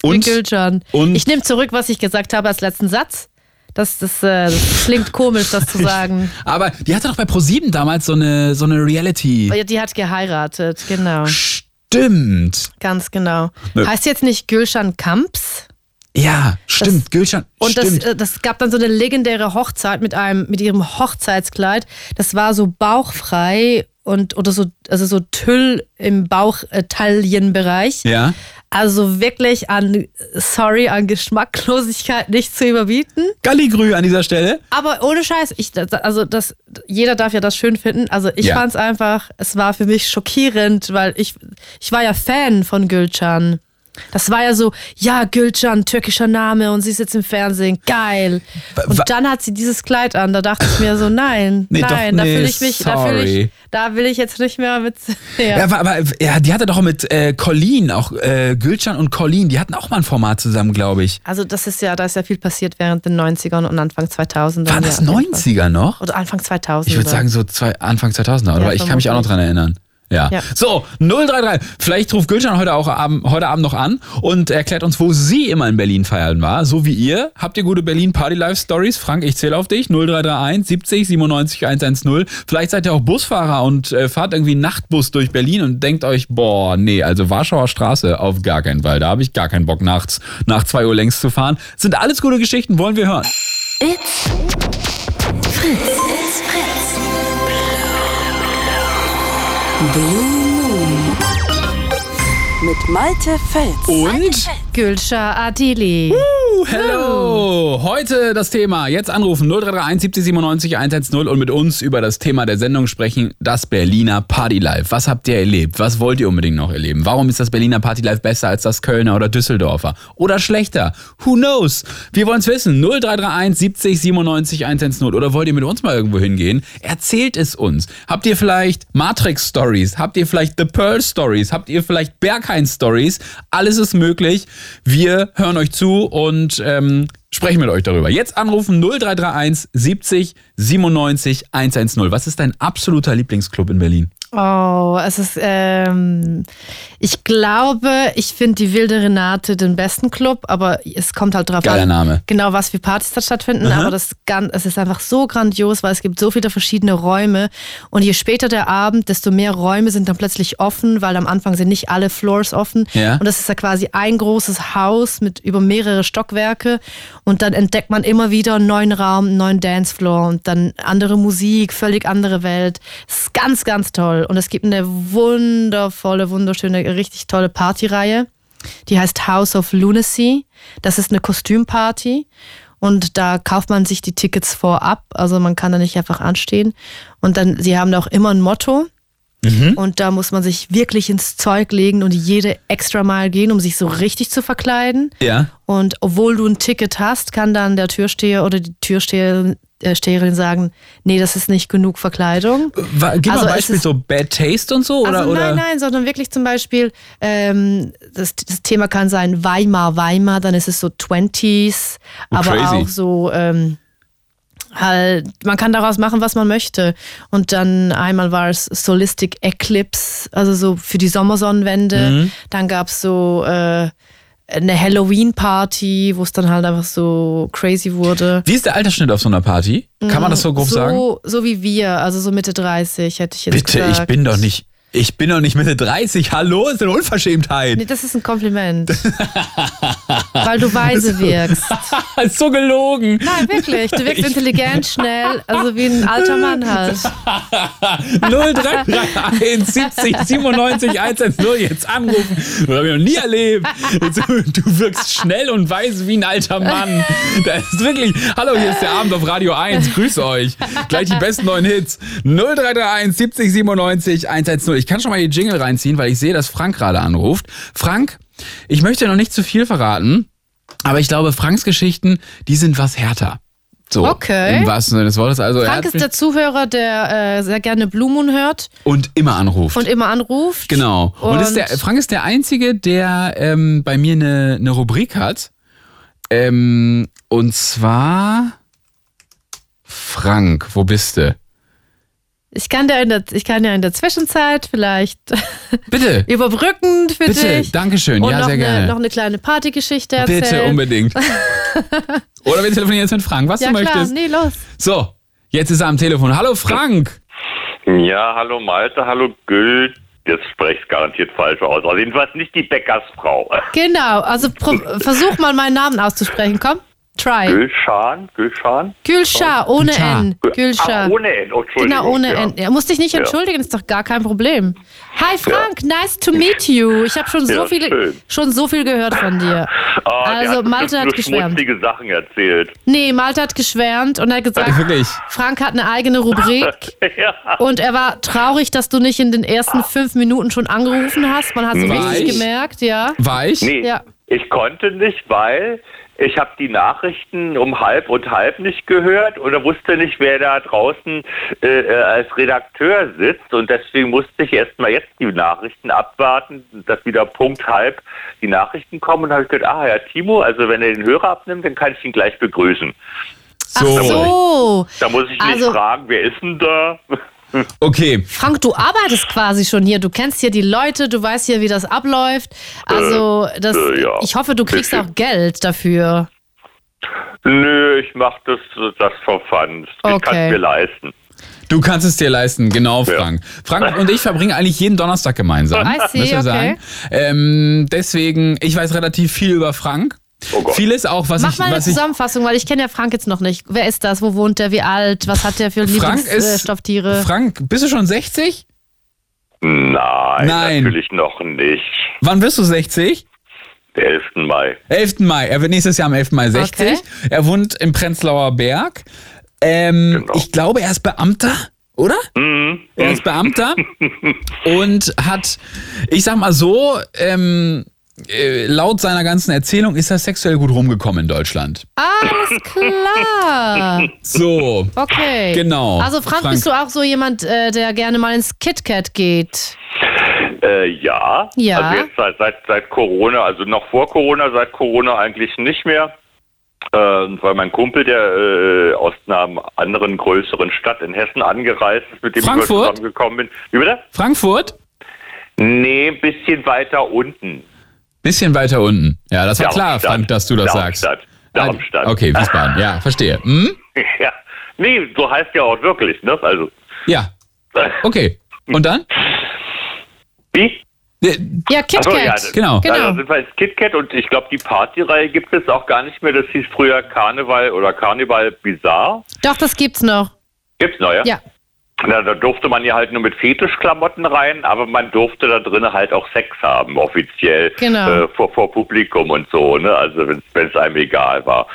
Und- Gülcan. und- Ich nehme zurück, was ich gesagt habe als letzten Satz. Das, das, äh, das klingt komisch, das zu *laughs* sagen. Aber die hatte doch bei ProSieben damals so eine, so eine Reality. Die hat geheiratet, genau. Stimmt. Ganz genau. Nö. Heißt jetzt nicht Gülschan Kamps? Ja, stimmt. Gülcan. Und das, stimmt. äh, das gab dann so eine legendäre Hochzeit mit einem, mit ihrem Hochzeitskleid. Das war so bauchfrei und oder so, also so Tüll im Bauchtaillenbereich. ja. Also wirklich an, sorry, an Geschmacklosigkeit nicht zu überbieten. Galligrü an dieser Stelle. Aber ohne Scheiß, ich, also das, jeder darf ja das schön finden. Also ich Ja. fand's einfach, es war für mich schockierend, weil ich, ich war ja Fan von Gülcan. Das war ja so, ja, Gülcan, türkischer Name und sie ist jetzt im Fernsehen, geil. wa- Und dann hat sie dieses Kleid an, da dachte ich mir so, nein, Nee, doch, nein, da nee, fühle ich mich, da sorry. ich, da will ich jetzt nicht mehr mit. *laughs* Ja. Ja, aber, ja, die hatte doch mit äh, Colleen, auch äh, Gülcan und Colleen, die hatten auch mal ein Format zusammen, glaube ich. Also das ist ja, da ist ja viel passiert während den 90ern und Anfang 2000 Waren das ja, auf jeden Fall. 90er noch? Oder Anfang 2000 Ich würde sagen so zwei, Anfang 2000er, aber ich kann mich auch noch dran erinnern. Ja. Ja. So, 033. Vielleicht ruft Gülcan heute auch Abend, heute Abend noch an und erklärt uns, wo sie immer in Berlin feiern war. So wie ihr. Habt ihr gute Berlin Party Life Stories? Frank, ich zähle auf dich. 0331 70 97 110. Vielleicht seid ihr auch Busfahrer und äh, fahrt irgendwie einen Nachtbus durch Berlin und denkt euch, boah, nee, also Warschauer Straße auf gar keinen Fall. Da habe ich gar keinen Bock nachts nach 2 Uhr längst zu fahren. Sind alles gute Geschichten, wollen wir hören. It's Fritz. Blue Moon. Mit Malte Fels. Und? Gülscha Adili. Uh, hello! Heute das Thema. Jetzt anrufen 0331 70 97 110 und mit uns über das Thema der Sendung sprechen, das Berliner Party Life. Was habt ihr erlebt? Was wollt ihr unbedingt noch erleben? Warum ist das Berliner Party Life besser als das Kölner oder Düsseldorfer? Oder schlechter? Who knows? Wir wollen es wissen. 0331 70 97 110 oder wollt ihr mit uns mal irgendwo hingehen? Erzählt es uns. Habt ihr vielleicht Matrix Stories? Habt ihr vielleicht The Pearl Stories? Habt ihr vielleicht Berghain Stories? Alles ist möglich. Wir hören euch zu und ähm, sprechen mit euch darüber. Jetzt anrufen 0331 70 97 110. Was ist dein absoluter Lieblingsclub in Berlin? Oh, es ist, ähm, ich glaube, ich finde die Wilde Renate den besten Club, aber es kommt halt drauf Geiler an, Name. genau was für Partys da stattfinden, Aha. aber das, es ist einfach so grandios, weil es gibt so viele verschiedene Räume und je später der Abend, desto mehr Räume sind dann plötzlich offen, weil am Anfang sind nicht alle Floors offen Ja. und das ist ja quasi ein großes Haus mit über mehrere Stockwerke und dann entdeckt man immer wieder einen neuen Raum, einen neuen Dancefloor und dann andere Musik, völlig andere Welt. Es ist ganz, ganz toll und es gibt eine wundervolle, wunderschöne, richtig tolle Partyreihe. Die heißt House of Lunacy. Das ist eine Kostümparty. Und da kauft man sich die Tickets vorab. Also man kann da nicht einfach anstehen. Und dann, sie haben da auch immer ein Motto. Und da muss man sich wirklich ins Zeug legen und jede extra Mal gehen, um sich so richtig zu verkleiden. Ja. Und obwohl du ein Ticket hast, kann dann der Türsteher oder die Türsteherin Steherin sagen, nee, das ist nicht genug Verkleidung. Gib Also mal ein es Beispiel, so Bad Taste und so? Oder, also nein, nein, sondern wirklich zum Beispiel, ähm, das, das Thema kann sein Weimar, Weimar, dann ist es so 20s, Oh, aber crazy. auch so, ähm, halt, man kann daraus machen, was man möchte. Und dann einmal war es Solistic Eclipse, also so für die Sommersonnenwende. Mhm. Dann gab es so äh, eine Halloween-Party, wo es dann halt einfach so crazy wurde. Wie ist der Altersschnitt auf so einer Party? Kann man das so grob so, sagen? So wie wir, also so Mitte 30 hätte ich jetzt Bitte, gesagt. ich bin doch nicht. Ich bin doch nicht Mitte 30. Hallo, ist eine Unverschämtheit. Nee, das ist ein Kompliment. *laughs* Weil du weise wirkst. *laughs* ist so gelogen. Nein, wirklich. Du wirkst intelligent, schnell, also wie ein alter Mann halt. 0331 70 97 110 jetzt anrufen. Das habe ich noch nie erlebt. Du, wirkst schnell und weiß wie ein alter Mann. Das ist wirklich. Hallo, hier ist der Abend auf Radio 1. Grüße euch. Gleich die besten neuen Hits. 0331 70 97 110. Ich kann schon mal die Jingle reinziehen, weil ich sehe, dass Frank gerade anruft. Frank, ich möchte noch nicht zu viel verraten, aber ich glaube, Franks Geschichten, die sind was härter. So, Okay. Im wahrsten Sinne des Wortes. Also, Frank ist der Zuhörer, der äh, sehr gerne Blue Moon hört und immer anruft. und immer anruft. Genau. Und, ist der, Frank ist der Einzige, der ähm, bei mir eine, eine Rubrik hat. Ähm, und zwar Frank, wo bist du? Ich kann dir in der, ich kann dir in der Zwischenzeit vielleicht *laughs* Bitte, überbrückend für bitte, dich Dankeschön. und Ja, noch, sehr eine, gerne. noch eine kleine Partygeschichte erzählen. Bitte, unbedingt. *laughs* Oder wir telefonieren jetzt mit Frank, was Ja du klar, möchtest. nee, los. So, jetzt ist er am Telefon. Hallo Frank. Ja, hallo Malte, hallo Gül. Jetzt spreche ich garantiert falsch aus. Also jedenfalls nicht die Bäckersfrau. Genau, also pro, versuch mal meinen Namen auszusprechen, komm. Try. Gülschan, Gülschan. Gülschar, ohne Gülschar. N. Gülschar. Ah, ohne N, oh, Entschuldigung. Genau, ohne ja. N. Er muss dich nicht entschuldigen, ist doch gar kein Problem. Hi Frank, nice to meet you. Ich habe schon so Ja, viel, schon so viel gehört von dir. Ah, Also hat Malte hat geschwärmt. schmutzige Sachen erzählt. Nee, Malte hat geschwärmt und er hat gesagt, Wirklich. Frank hat eine eigene Rubrik. *laughs* ja. Und er war traurig, dass du nicht in den ersten fünf Minuten schon angerufen hast. Man hat es richtig ich? gemerkt, ja. War ich? Nee, Ja. ich konnte nicht, weil ich habe die Nachrichten um halb und halb nicht gehört oder wusste nicht, wer da draußen äh, äh, als Redakteur sitzt und deswegen musste ich erst mal jetzt die Nachrichten abwarten, dass wieder Punkt halb die Nachrichten kommen und habe ich gedacht, ah ja, Timo, also wenn er den Hörer abnimmt, dann kann ich ihn gleich begrüßen. Ach so. Da muss ich nicht Also- fragen, wer ist denn da? *laughs* Okay. Frank, du arbeitest quasi schon hier. Du kennst hier die Leute, du weißt hier, wie das abläuft. Also, das, äh, ja. ich hoffe, du kriegst Bisschen. auch Geld dafür. Nö, ich mach das, das for fun. Ich Okay. kann es mir leisten. Du kannst es dir leisten, genau, Ja. Frank. Frank *laughs* und ich verbringen eigentlich jeden Donnerstag gemeinsam. I see, müssen wir okay. sagen. Ähm, deswegen, ich weiß relativ viel über Frank. Oh Gott. Vieles auch, was Mach ich, mal eine Zusammenfassung, weil ich kenne ja Frank jetzt noch nicht. Wer ist das? Wo wohnt der? Wie alt? Was hat der für Frank ist Lieblingsstofftiere? Frank, bist du schon 60? Nein, Nein. natürlich noch nicht. Wann wirst du 60? Der 11. Mai. 11. Mai. Er wird nächstes Jahr am 11. Mai 60. Er wohnt im Prenzlauer Berg. Ähm, Genau. Ich glaube, er ist Beamter, oder? Mhm. Er ist Beamter *laughs* und hat, ich sag mal so, ähm, äh, laut seiner ganzen Erzählung ist er sexuell gut rumgekommen in Deutschland. Alles klar. So. Okay. Genau. Also Frank, Frank. bist du auch so jemand, äh, der gerne mal ins KitKat geht? Äh, ja. Ja. Also jetzt seit, seit, seit Corona, also noch vor Corona, seit Corona eigentlich nicht mehr. Äh, weil mein Kumpel, der äh, aus einer anderen größeren Stadt in Hessen angereist ist, mit dem Frankfurt? ich zusammengekommen bin. Wie bitte? Frankfurt? Nee, ein bisschen weiter unten. Bisschen weiter unten. Ja, das war klar, Darmstadt. Frank, dass du das sagst. Darmstadt. Darmstadt. Okay, Wiesbaden. Ja, verstehe. Hm? *laughs* Ja. Nee, so heißt ja auch wirklich, ne? Also. Ja. Okay. Und dann? Wie? Ja, KitKat. So, ja, das- Genau. Genau. Ja, da sind wir ins KitKat und ich glaube, die Partyreihe gibt es auch gar nicht mehr. Das hieß früher Karneval oder Karneval Bizarre. Doch, das gibt's noch. Gibt's noch, ja? Ja. Na, da durfte man ja halt nur mit Fetischklamotten rein, aber man durfte da drinnen halt auch Sex haben, offiziell. Genau. Äh, vor, vor Publikum und so, ne? Also wenn es einem egal war.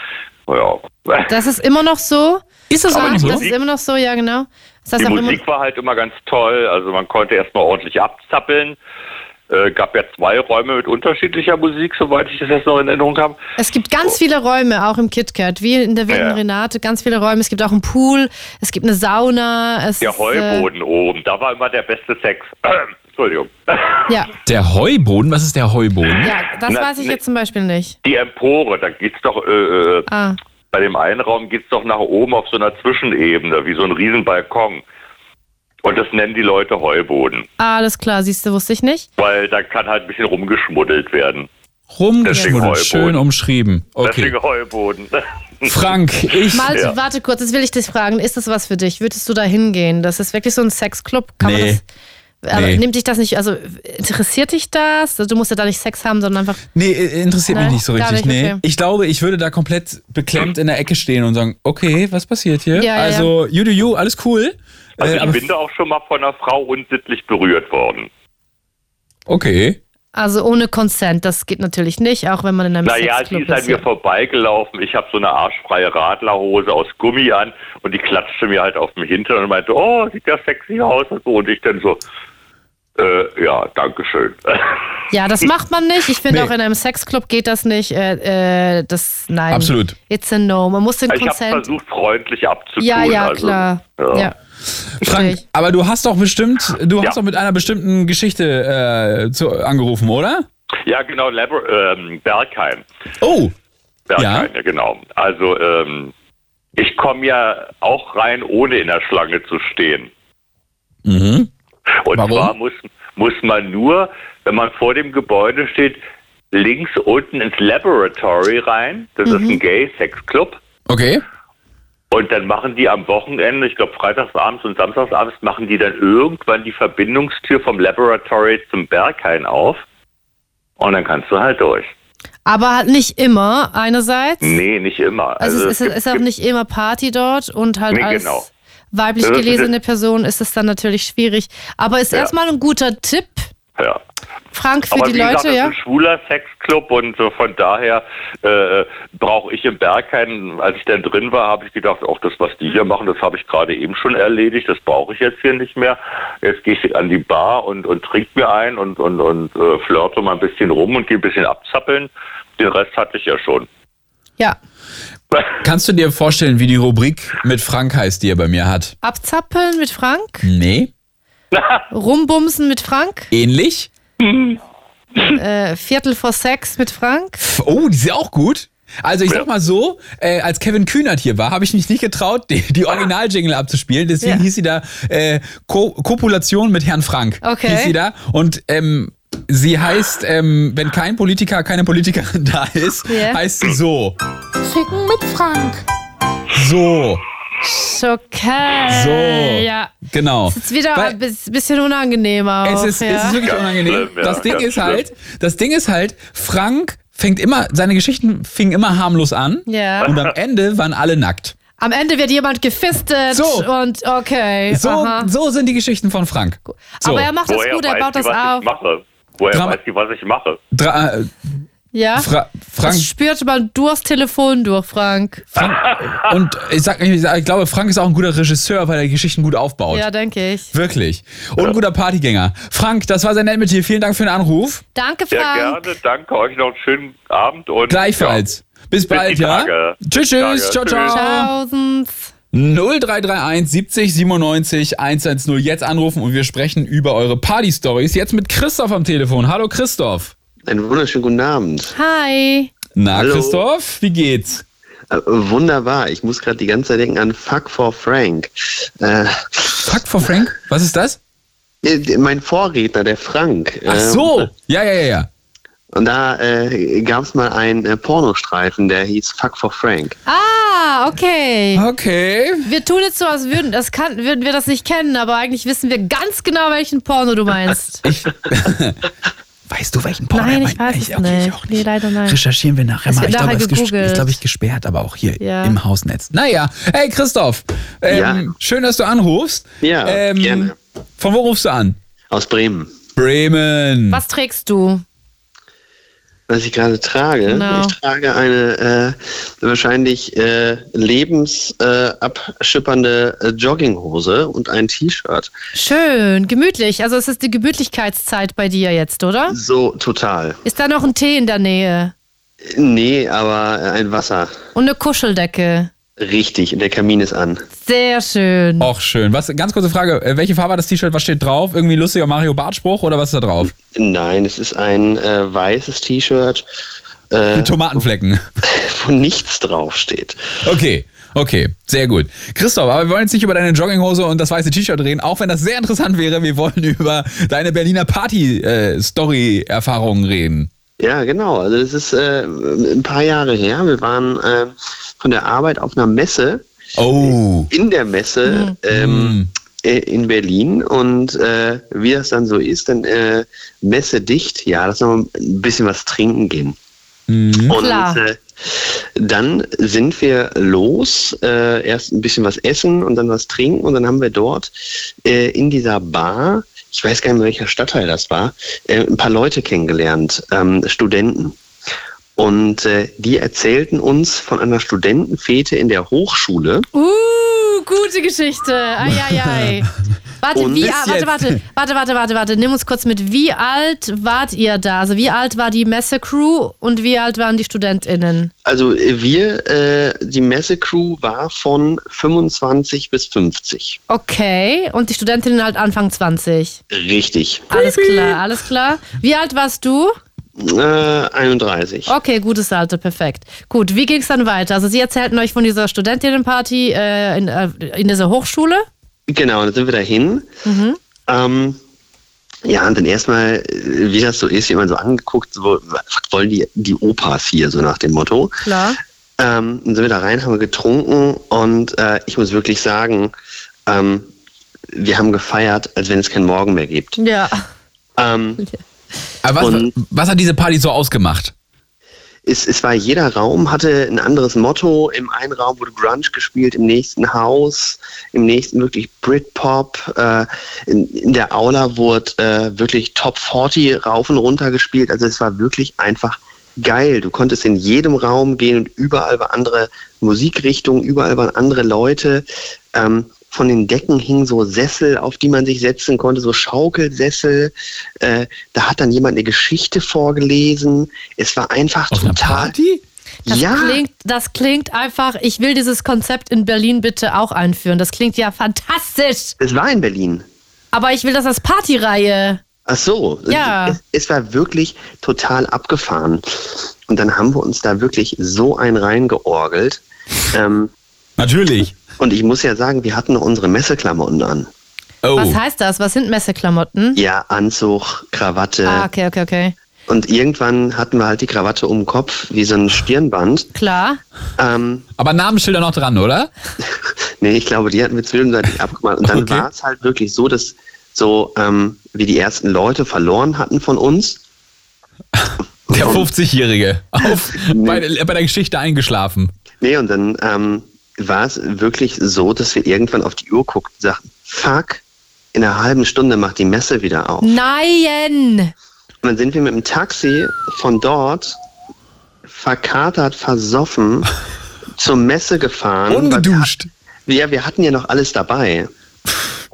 Ja. *laughs* Das ist immer noch so. Ist das Aber so? Das ist immer noch so, ja genau. Das heißt Die auch immer, Musik war halt immer ganz toll, also man konnte erstmal ordentlich abzappeln. Äh, gab ja zwei Räume mit unterschiedlicher Musik, soweit ich das jetzt noch in Erinnerung habe. es gibt ganz viele Räume, auch im KitKat, wie in der Wilden Ja. Renate, ganz viele Räume. Es gibt auch einen Pool, es gibt eine Sauna. Es Der ist, Heuboden oben, da war immer der beste Sex. *clears throat* Entschuldigung. Äh, *laughs* ja, Der Heuboden? Was ist der Heuboden? ja, das Na, weiß ich ne- jetzt zum Beispiel nicht. Die Empore, da geht's doch, äh, äh, Ah, bei dem einen Raum geht's doch nach oben auf so einer Zwischenebene, wie so ein Riesenbalkon. Und das nennen die Leute Heuboden, alles klar, siehst du, wusste ich nicht. weil da kann halt ein bisschen rumgeschmuddelt werden. Rumgeschmuddelt, schön umschrieben. Okay. Deswegen Heuboden. *laughs* Frank, ich. Malte, Ja. warte kurz, jetzt will ich dich fragen, ist das was für dich? Würdest du da hingehen? Das ist wirklich so ein Sexclub? Kann Nee. man das, aber Nee. nimmt dich das nicht, also interessiert dich das? Also, Du musst ja da nicht Sex haben, sondern einfach, Nee, interessiert mich Nein, nicht so richtig. nicht, nee. okay. Ich glaube, ich würde da komplett beklemmt in der Ecke stehen und sagen, okay, was passiert hier? Ja, ja, also, you do you, alles cool. Also Äh, ich bin da auch schon mal von einer Frau unsittlich berührt worden. okay. also ohne Consent, das geht natürlich nicht, auch wenn man in einem Naja, sie Sexclub ist an ist. mir vorbeigelaufen. Ich habe so eine arschfreie Radlerhose aus Gummi an und die klatschte mir halt auf den Hintern und meinte, oh, sieht ja sexy aus und so. Und ich dann so, äh, ja, danke schön. *laughs* Ja, das macht man nicht. Ich finde Nee. auch in einem Sexclub geht das nicht. Äh, äh, das, nein. Absolut. It's a no. Man muss den Ich habe Consent. versucht, freundlich abzutun. Ja, ja, also, klar. ja. Ja. Frank, ich. aber du hast doch bestimmt, du Ja. hast doch mit einer bestimmten Geschichte äh, zu, angerufen, oder? Ja, genau, Labor ähm, Bergheim. Oh, Bergheim, ja. genau. Also, ähm, ich komme ja auch rein, ohne in der Schlange zu stehen. mhm. Und Warum? zwar muss, muss man nur, wenn man vor dem Gebäude steht, links unten ins Laboratory rein. Das ist ein Gay-Sex-Club. okay. Und dann machen die am Wochenende, ich glaube freitagsabends und samstagsabends, machen die dann irgendwann die Verbindungstür vom Laboratory zum Berghain auf. Und dann kannst du halt durch. Aber halt nicht immer, einerseits. Nee, nicht immer. Also, es gibt- ist, auch nicht immer Party dort und halt Nee, als genau. Weiblich gelesene Person ist es dann natürlich schwierig. Aber ist Ja. erstmal ein guter Tipp, Ja. Frank, für Aber die wie gesagt, Leute, das ist ja? ein schwuler Sexclub und so von daher äh, brauche ich im Berg keinen, als ich dann drin war, habe ich gedacht, auch das, was die hier machen, das habe ich gerade eben schon erledigt, das brauche ich jetzt hier nicht mehr. Jetzt gehe ich an die Bar und, und trinke mir ein und, und, und äh, flirte mal ein bisschen rum und gehe ein bisschen abzappeln. Den Rest hatte ich ja schon. Ja. Kannst du dir vorstellen, wie die Rubrik mit Frank heißt, die er bei mir hat? Abzappeln mit Frank? Nee. *laughs* Rumbumsen mit Frank? Ähnlich? Äh, Viertel vor Sex mit Frank? Oh, die ist ja auch gut. Also ich sag mal so, äh, als Kevin Kühnert hier war, habe ich mich nicht getraut, die, die Original-Jingle abzuspielen. Deswegen Ja. hieß sie da äh, Ko Kopulation mit Herrn Frank. Okay. Hieß sie da. Und ähm, sie heißt, ähm, wenn kein Politiker, keine Politikerin *laughs* da ist, Ja. heißt sie so. Ficken mit Frank. So. Okay. So. Ja. Genau. Ist wieder Weil- ein bis- bisschen unangenehm auch. Es ist, ja. es ist wirklich Ganz unangenehm. schlimm, ja, das Ding ganz ist halt, das Ding ist halt, Frank fängt immer, seine Geschichten fingen immer harmlos an. Ja. Und am Ende waren alle nackt. Am Ende wird jemand gefistet So. und okay. So, aha. so sind die Geschichten von Frank. So. Aber er macht das Woher gut, er weiß baut die, das was auf. ich mache? Woher Drama- weiß die, was ich mache? Dra äh, Ja. Fra Frank, Das spürt man durchs Telefon durch, Frank. Frank und ich sag, ich, glaube, Frank ist auch ein guter Regisseur, weil er die Geschichten gut aufbaut. Ja, denke ich. Wirklich. Und ein guter Partygänger. Frank, das war sehr nett mit dir. Vielen Dank für den Anruf. Danke, Sehr Frank. gerne. Danke euch noch einen schönen Abend und Gleichfalls. Bis bald, die ja? Tschüss, Bis tschüss. Ciao, Tage. ciao. Tausends. 0331 70 97 110 jetzt anrufen und wir sprechen über eure Party-Stories. Jetzt mit Christoph am Telefon. Hallo Christoph. Einen wunderschönen guten Abend. Hi. Na Hallo. Christoph, wie geht's? Äh, wunderbar. Ich muss gerade die ganze Zeit denken an Fuck for Frank. Äh, Fuck for Frank? Was ist das? äh, mein Vorredner, der Frank. Ach so. Ja, ja, ja, ja. Und da äh, gab es mal einen äh, Pornostreifen, der hieß Fuck for Frank. Ah, okay. Okay. Wir tun jetzt so, als würden, das kann, würden wir das nicht kennen, aber eigentlich wissen wir ganz genau, welchen Porno du meinst. *laughs* Ich. *laughs* weißt du, welchen Porno Nein, ich weiß es okay, nicht. Ich auch Nee, leider nein. Recherchieren wir nachher mal. Ich glaube, es ist glaube ich, gesperrt, aber auch hier Ja. im Hausnetz. Naja, hey Christoph, ähm, Ja. schön, dass du anrufst. Ja, ähm, gerne. Von wo rufst du an? Aus Bremen. Bremen. Was trägst du? Was ich gerade trage, Genau. ich trage eine äh, wahrscheinlich äh, lebensabschippernde äh, äh, Jogginghose und ein T-Shirt. Schön, gemütlich. Also es ist die Gemütlichkeitszeit bei dir jetzt, oder? So total. Ist da noch ein Tee in der Nähe? Nee, aber ein Wasser. Und eine Kuscheldecke? Richtig, und der Kamin ist an. Sehr schön. Auch schön. Was, ganz kurze Frage, äh, welche Farbe hat das T-Shirt? Was steht drauf? Irgendwie ein lustiger Mario Bart-Spruch oder was ist da drauf? Nein, es ist ein äh, weißes T-Shirt, äh, Mit Tomatenflecken. *laughs* wo nichts draufsteht. Okay. Okay, sehr gut. Christoph, aber wir wollen jetzt nicht über deine Jogginghose und das weiße T-Shirt reden, auch wenn das sehr interessant wäre. Wir wollen *laughs* über deine Berliner Party-Story-Erfahrungen reden. Ja, genau. Also das ist äh, ein paar Jahre her. Wir waren äh, von der Arbeit auf einer Messe, Oh. in der Messe ähm, äh, in Berlin. Und äh, wie das dann so ist, dann äh, Messe dicht, ja, lass noch mal ein bisschen was trinken gehen. Und Klar. äh, dann sind wir los, äh, erst ein bisschen was essen und dann was trinken und dann haben wir dort äh, in dieser Bar, ich weiß gar nicht mehr welcher Stadtteil das war, äh, ein paar Leute kennengelernt, ähm, Studenten. Und äh, die erzählten uns von einer Studentenfete in der Hochschule. Uh, gute Geschichte. Eieiei. *laughs* Warte, Und wie, warte, warte, warte, warte, warte, warte. Nimm uns kurz mit. Wie alt wart ihr da? Also wie alt war die Messe-Crew und wie alt waren die StudentInnen? Also wir, äh, die Messecrew war von 25 bis 50. Okay. Und die Studentinnen halt Anfang 20. Richtig. Alles klar, alles klar. Wie alt warst du? Äh, 31. Okay, gutes Alter, perfekt. Gut, wie ging es dann weiter? Also Sie erzählten euch von dieser Studentinnenparty äh, in, äh, in dieser Hochschule. Genau, dann sind wir dahin. Ähm, ja, und dann erstmal, äh, wie das so ist, wie man so angeguckt, so, was wollen die, die Opas hier, so nach dem Motto. Klar. Ähm, dann sind wir da rein, haben wir getrunken und äh, ich muss wirklich sagen, ähm, wir haben gefeiert, als wenn es keinen Morgen mehr gibt. Ja. Ähm, Aber was, Und- was hat diese Party so ausgemacht? es, es war jeder Raum hatte ein anderes Motto. Im einen Raum wurde Grunge gespielt, im nächsten Haus, im nächsten wirklich Britpop. Äh, in, in der Aula wurde äh, wirklich Top 40 rauf und runter gespielt. Also es war wirklich einfach geil. Du konntest in jedem Raum gehen und überall war andere Musikrichtungen, überall waren andere Leute. Ähm, von den Decken hingen so Sessel, auf die man sich setzen konnte, so Schaukelsessel. Äh, da hat dann jemand eine Geschichte vorgelesen. Es war einfach Auf total. Party? Das, ja, klingt, das klingt einfach, ich will dieses Konzept in Berlin bitte auch einführen. Das klingt ja fantastisch. es war in Berlin. Aber ich will das als Partyreihe. Ach so. Ja. Es, es war wirklich total abgefahren. Und dann haben wir uns da wirklich so ein reingeorgelt. Ähm, Natürlich. Und ich muss ja sagen, wir hatten noch unsere Messeklamotten an. Oh. Was heißt das? Was sind Messeklamotten? Ja, Anzug, Krawatte. Ah, okay, okay, okay. Und irgendwann hatten wir halt die Krawatte um den Kopf, wie so ein Stirnband. Klar. Ähm, Aber Namensschilder noch dran, oder? *laughs* nee, ich glaube, die hatten wir zwischenzeitlich abgemacht. Und dann Okay. war es halt wirklich so, dass so ähm, wir die ersten Leute verloren hatten von uns. Der 50-Jährige. Auf, Nee. bei, der- bei der Geschichte eingeschlafen. Nee, und dann ähm, war es wirklich so, dass wir irgendwann auf die Uhr guckten und sagten, fuck, in einer halben Stunde macht die Messe wieder auf. Nein! Und dann sind wir mit dem Taxi von dort verkatert, versoffen *laughs* zur Messe gefahren. Ungeduscht. Ja, wir hatten ja noch alles dabei.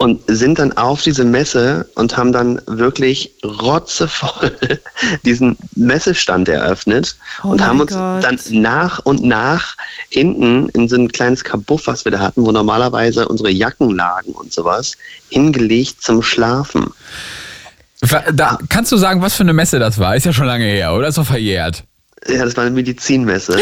Und sind dann auf diese Messe und haben dann wirklich rotzevoll *laughs* diesen Messestand eröffnet Oh und haben uns Gott. dann nach und nach hinten in so ein kleines Kabuff, was wir da hatten, wo normalerweise unsere Jacken lagen und sowas, hingelegt zum Schlafen. Da, kannst du sagen, was für eine Messe das war? Ist ja schon lange her, oder? Ist doch verjährt. Ja, das war eine Medizinmesse. *gasps*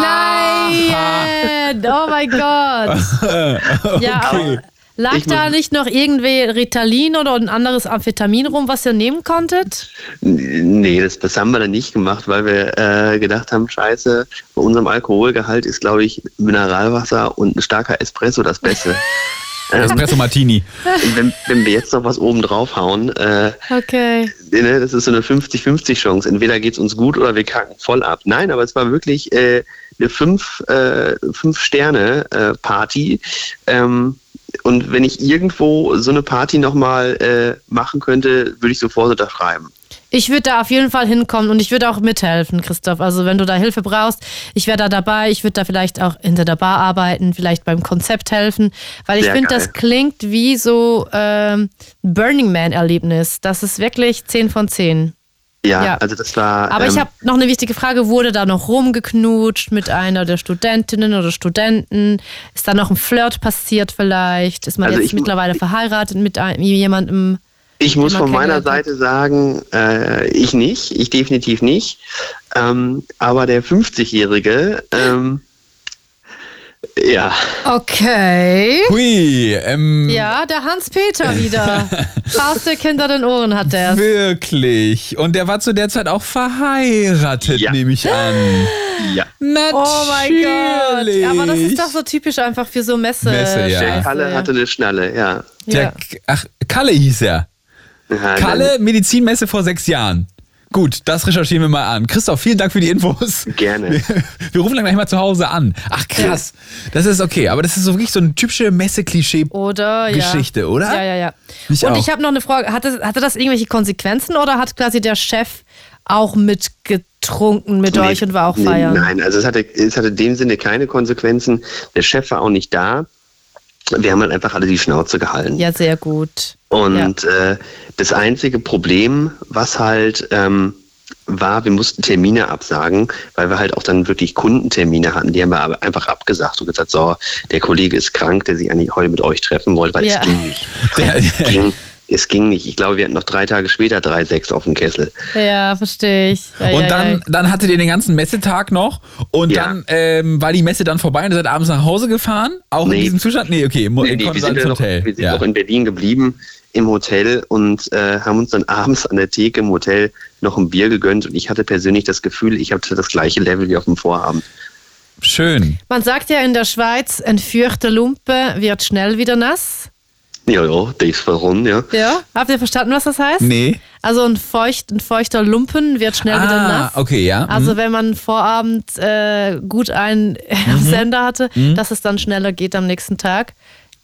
Nein! Oh mein Gott! *laughs* Ja, aber lag Ich da nicht noch irgendwie Ritalin oder ein anderes Amphetamin rum, was ihr nehmen konntet? Nee, das, das haben wir dann nicht gemacht, weil wir äh, gedacht haben, scheiße, bei unserem Alkoholgehalt ist, glaube ich, Mineralwasser und ein starker Espresso das Beste. *laughs* Espresso Martini. Wenn, wenn wir jetzt noch was oben draufhauen, äh, Okay. ne, das ist so eine 50-50 Chance. Entweder geht's uns gut oder wir kacken voll ab. Nein, aber es war wirklich äh, eine fünf, äh, fünf äh, Party. Ähm, und wenn ich irgendwo so eine Party nochmal äh, machen könnte, würde ich sofort unterschreiben. Ich würde da auf jeden Fall hinkommen und ich würde auch mithelfen, Christoph. Also wenn du da Hilfe brauchst, ich wäre da dabei. Ich würde da vielleicht auch hinter der Bar arbeiten, vielleicht beim Konzept helfen, weil ich finde, das klingt wie so ähm, Burning Man-Erlebnis. Das ist wirklich 10 von 10. Ja, Ja. also das war. Aber ich ähm, habe noch eine wichtige Frage. Wurde da noch rumgeknutscht mit einer der Studentinnen oder Studenten? Ist da noch ein Flirt passiert vielleicht? Ist man Also jetzt ich mittlerweile verheiratet mit ein, jemandem? Ich muss von meiner. Seite sagen, äh, ich nicht, ich definitiv nicht. Ähm, aber der 50-Jährige, ähm, ja, Okay. Hui, ähm, Ja, der Hans-Peter wieder. *laughs* Faustdick hinter den Ohren hat er. wirklich. Und der war zu der Zeit auch verheiratet, Ja. nehme ich an. ja. Natürlich. Oh mein Gott. Ja, aber das ist doch so typisch einfach für so Messe. Messe, ja. Der Kalle hatte eine Schnalle, ja. Der, Ja. Ach, Kalle hieß er. Kalle, Medizinmesse vor sechs Jahren. Gut, das recherchieren wir mal an. Christoph, vielen Dank für die Infos. Gerne. Wir rufen dann gleich mal zu Hause an. Ach krass, das ist okay, aber das ist so wirklich so eine typische Messe-Klischee. Oder ja. Oder? Ja, ja, ja. Ich Und auch. ich habe noch eine Frage. Hatte, hatte das irgendwelche Konsequenzen oder hat quasi der Chef auch mitgetrunken mit euch und war auch Nee, feiern? Nein, also es hatte, es hatte in dem Sinne keine Konsequenzen. Der Chef war auch nicht da. Wir haben halt einfach alle die Schnauze gehalten. Ja, sehr gut. Und äh, das einzige Problem, was halt ähm, war, wir mussten Termine absagen, weil wir halt auch dann wirklich Kundentermine hatten. Die haben wir aber einfach abgesagt und gesagt, so, der Kollege ist krank, der sich eigentlich heute mit euch treffen wollte, weil Ja. es ging nicht. *laughs* Der, Es ging, es ging nicht. Ich glaube, wir hatten noch drei Tage später drei Sechs auf dem Kessel. Ja, verstehe ich. Ja, und ja, dann, ja. dann hattet ihr den ganzen Messetag noch und Ja. dann ähm, war die Messe dann vorbei und ihr seid abends nach Hause gefahren? Auch in Nee. diesem Zustand? Nee, okay, im, Nee, nee, wir sind, ins ja noch, Hotel. wir sind ja. noch in Berlin geblieben im Hotel und äh, haben uns dann *laughs* abends an der Theke im Hotel noch ein Bier gegönnt und ich hatte persönlich das Gefühl, ich hatte das gleiche Level wie auf dem Vorabend. Schön. Man sagt ja in der Schweiz, ein feuchter Lumpe wird schnell wieder nass. Ja, ja, der ist verronnen, ja. Ja, habt ihr verstanden, was das heißt? Nee. Also ein, feucht, ein feuchter Lumpen wird schnell wieder Ah, nass. okay, ja. Also Mhm. wenn man Vorabend äh, gut einen *laughs* am Sender hatte, dass es dann schneller geht am nächsten Tag,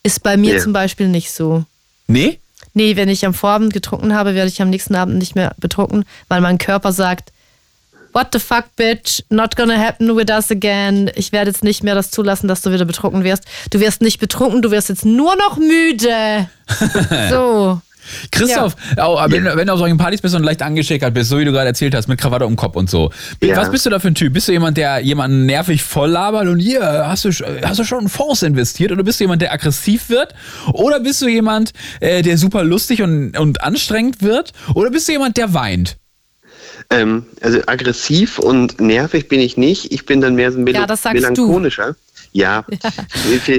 ist bei mir Ja. zum Beispiel nicht so. Nee? Nee, wenn ich am Vorabend getrunken habe, werde ich am nächsten Abend nicht mehr betrunken, weil mein Körper sagt, What the fuck, bitch? Not gonna happen with us again. Ich werde jetzt nicht mehr das zulassen, dass du wieder betrunken wirst. Du wirst nicht betrunken, du wirst jetzt nur noch müde. *laughs* so. Christoph, auch, wenn, wenn du auf solchen Partys bist und leicht angeschickert bist, so wie du gerade erzählt hast, mit Krawatte um Kopf und so. Ja. Was bist du da für ein Typ? Bist du jemand, der jemanden nervig voll labert und hier, hast du, hast du schon einen Fonds investiert? Oder bist du jemand, der aggressiv wird? Oder bist du jemand, äh, der super lustig und, und anstrengend wird? Oder bist du jemand, der weint? Ähm, also aggressiv und nervig bin ich nicht. Ich bin dann mehr so ein Ja, das sagst du. Ja,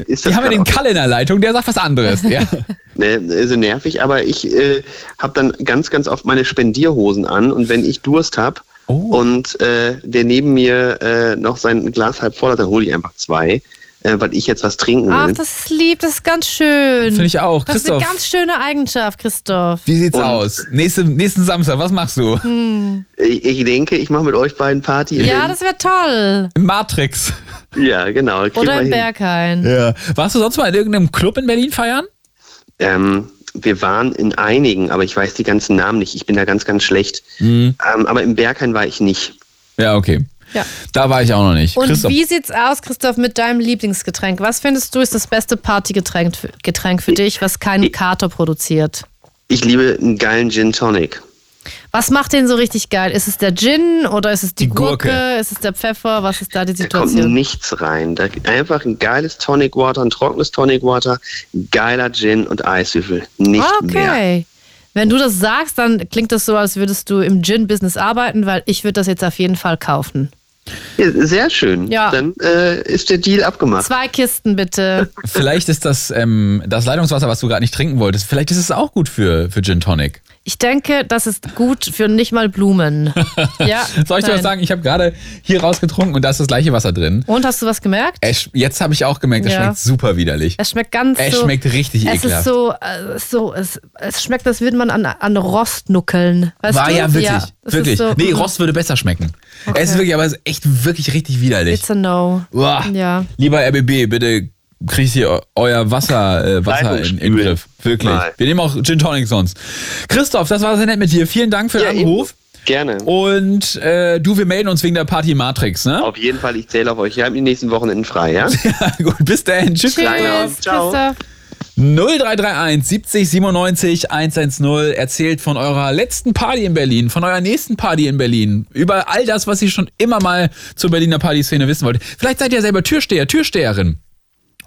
ist das Wir haben ja den Kalle in der Leitung, der sagt was anderes. Ja. *laughs* ne, so nervig, aber ich äh, habe dann ganz, ganz oft meine Spendierhosen an und wenn ich Durst habe Oh. und äh, der neben mir äh, noch sein Glas halb voll hat, dann hole ich einfach zwei, äh, weil ich jetzt was trinken will. Ach, das ist lieb, das ist ganz schön. Finde ich auch. Das ist eine Christoph, ganz schöne Eigenschaft, Christoph. wie sieht's Und- aus? Nächste, nächsten Samstag, was machst du? ich, ich denke, ich mache mit euch beiden Party. Ja, das wäre toll. Im Matrix. Ja genau. Oder im. Berghain. Ja. Warst du sonst mal in irgendeinem Club in Berlin feiern? Ähm, wir waren in einigen, aber ich weiß die ganzen Namen nicht. Ich bin da ganz, ganz schlecht. Mhm. Ähm, aber im Berghain war ich nicht. Ja, okay. Ja. Da war ich auch noch nicht. Und Christoph, wie sieht's aus, Christoph, mit deinem Lieblingsgetränk? Was findest du ist das beste Partygetränk für, Getränk für dich, was keinen Kater produziert? Ich liebe einen geilen Gin Tonic. Was macht den so richtig geil? Ist es der Gin oder ist es die, Die Gurke. Gurke? Ist es der Pfeffer? Was ist da die Da kommt Situation? nichts rein. Da einfach ein geiles Tonic Water, ein trockenes Tonic Water, geiler Gin und Eiswürfel. Nicht mehr. Okay. Wenn du das sagst, dann klingt das so, als würdest du im Gin-Business arbeiten, weil ich würde das jetzt auf jeden Fall kaufen. Ja, sehr schön. Ja. Dann äh, ist der Deal abgemacht. Zwei Kisten bitte. vielleicht ist das, ähm, das Leitungswasser, was du gerade nicht trinken wolltest, vielleicht ist es auch gut für, für Gin Tonic. Ich denke, das ist gut für nicht mal Blumen. *laughs* Ja. Soll ich dir was sagen? Ich habe gerade hier rausgetrunken und da ist das gleiche Wasser drin. Und hast du was gemerkt? Es, jetzt habe ich auch gemerkt, es Ja. schmeckt super widerlich. Es schmeckt ganz Es so. schmeckt richtig es ekelhaft. ist so, äh, so es, es schmeckt, als würde man an, an Rost nuckeln. Weißt War du? ja wirklich, ist wirklich. So, nee, Rost würde besser schmecken. Es ist wirklich, aber es ist echt wirklich richtig widerlich. It's a no. Uah. Ja. Lieber RBB, bitte kriegt ihr eu- euer Wasser, äh, Wasser in, in den Griff. Wirklich. Nein. Wir nehmen auch Gin Tonic sonst. Christoph, das war sehr nett mit dir. Vielen Dank für den Ja, Anruf. Gerne. Und äh, du, wir melden uns wegen der Party Matrix, ne? Auf jeden Fall, ich zähle auf euch. Wir haben die nächsten Wochenenden frei, *laughs* ja? Gut, bis dahin. Tschüss. Tschüss, Ciao. Christoph. 0331 70 97 110 erzählt von eurer letzten Party in Berlin, von eurer nächsten Party in Berlin, über all das, was ihr schon immer mal zur Berliner Partyszene wissen wollt. Vielleicht seid ihr selber Türsteher, Türsteherin.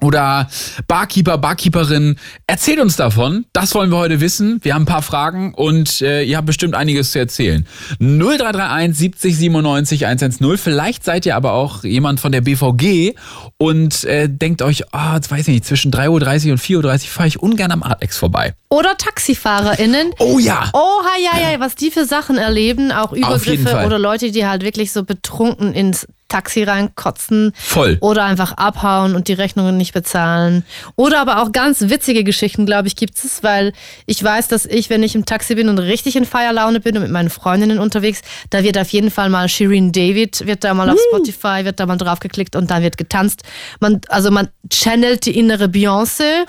Oder Barkeeper, Barkeeperin. Erzählt uns davon. Das wollen wir heute wissen. Wir haben ein paar Fragen und äh, ihr habt bestimmt einiges zu erzählen. 0331 70 97 110. Vielleicht seid ihr aber auch jemand von der BVG und äh, denkt euch, oh, jetzt weiß ich nicht, zwischen 3.30 Uhr und 4.30 Uhr fahre ich ungern am Artex vorbei. Oder TaxifahrerInnen. *laughs* Oh ja! Oh, ja, ja, was die für Sachen erleben, auch Übergriffe oder Leute, die halt wirklich so betrunken ins Taxi reinkotzen. Voll. Oder einfach abhauen und die Rechnungen nicht bezahlen. Oder aber auch ganz witzige Geschichten, glaube ich, gibt es, weil ich weiß, dass ich, wenn ich im Taxi bin und richtig in Feierlaune bin und mit meinen Freundinnen unterwegs, da wird auf jeden Fall mal Shireen David, wird da mal auf Spotify, wird da mal draufgeklickt und dann wird getanzt. Man, also man channelt die innere Beyoncé.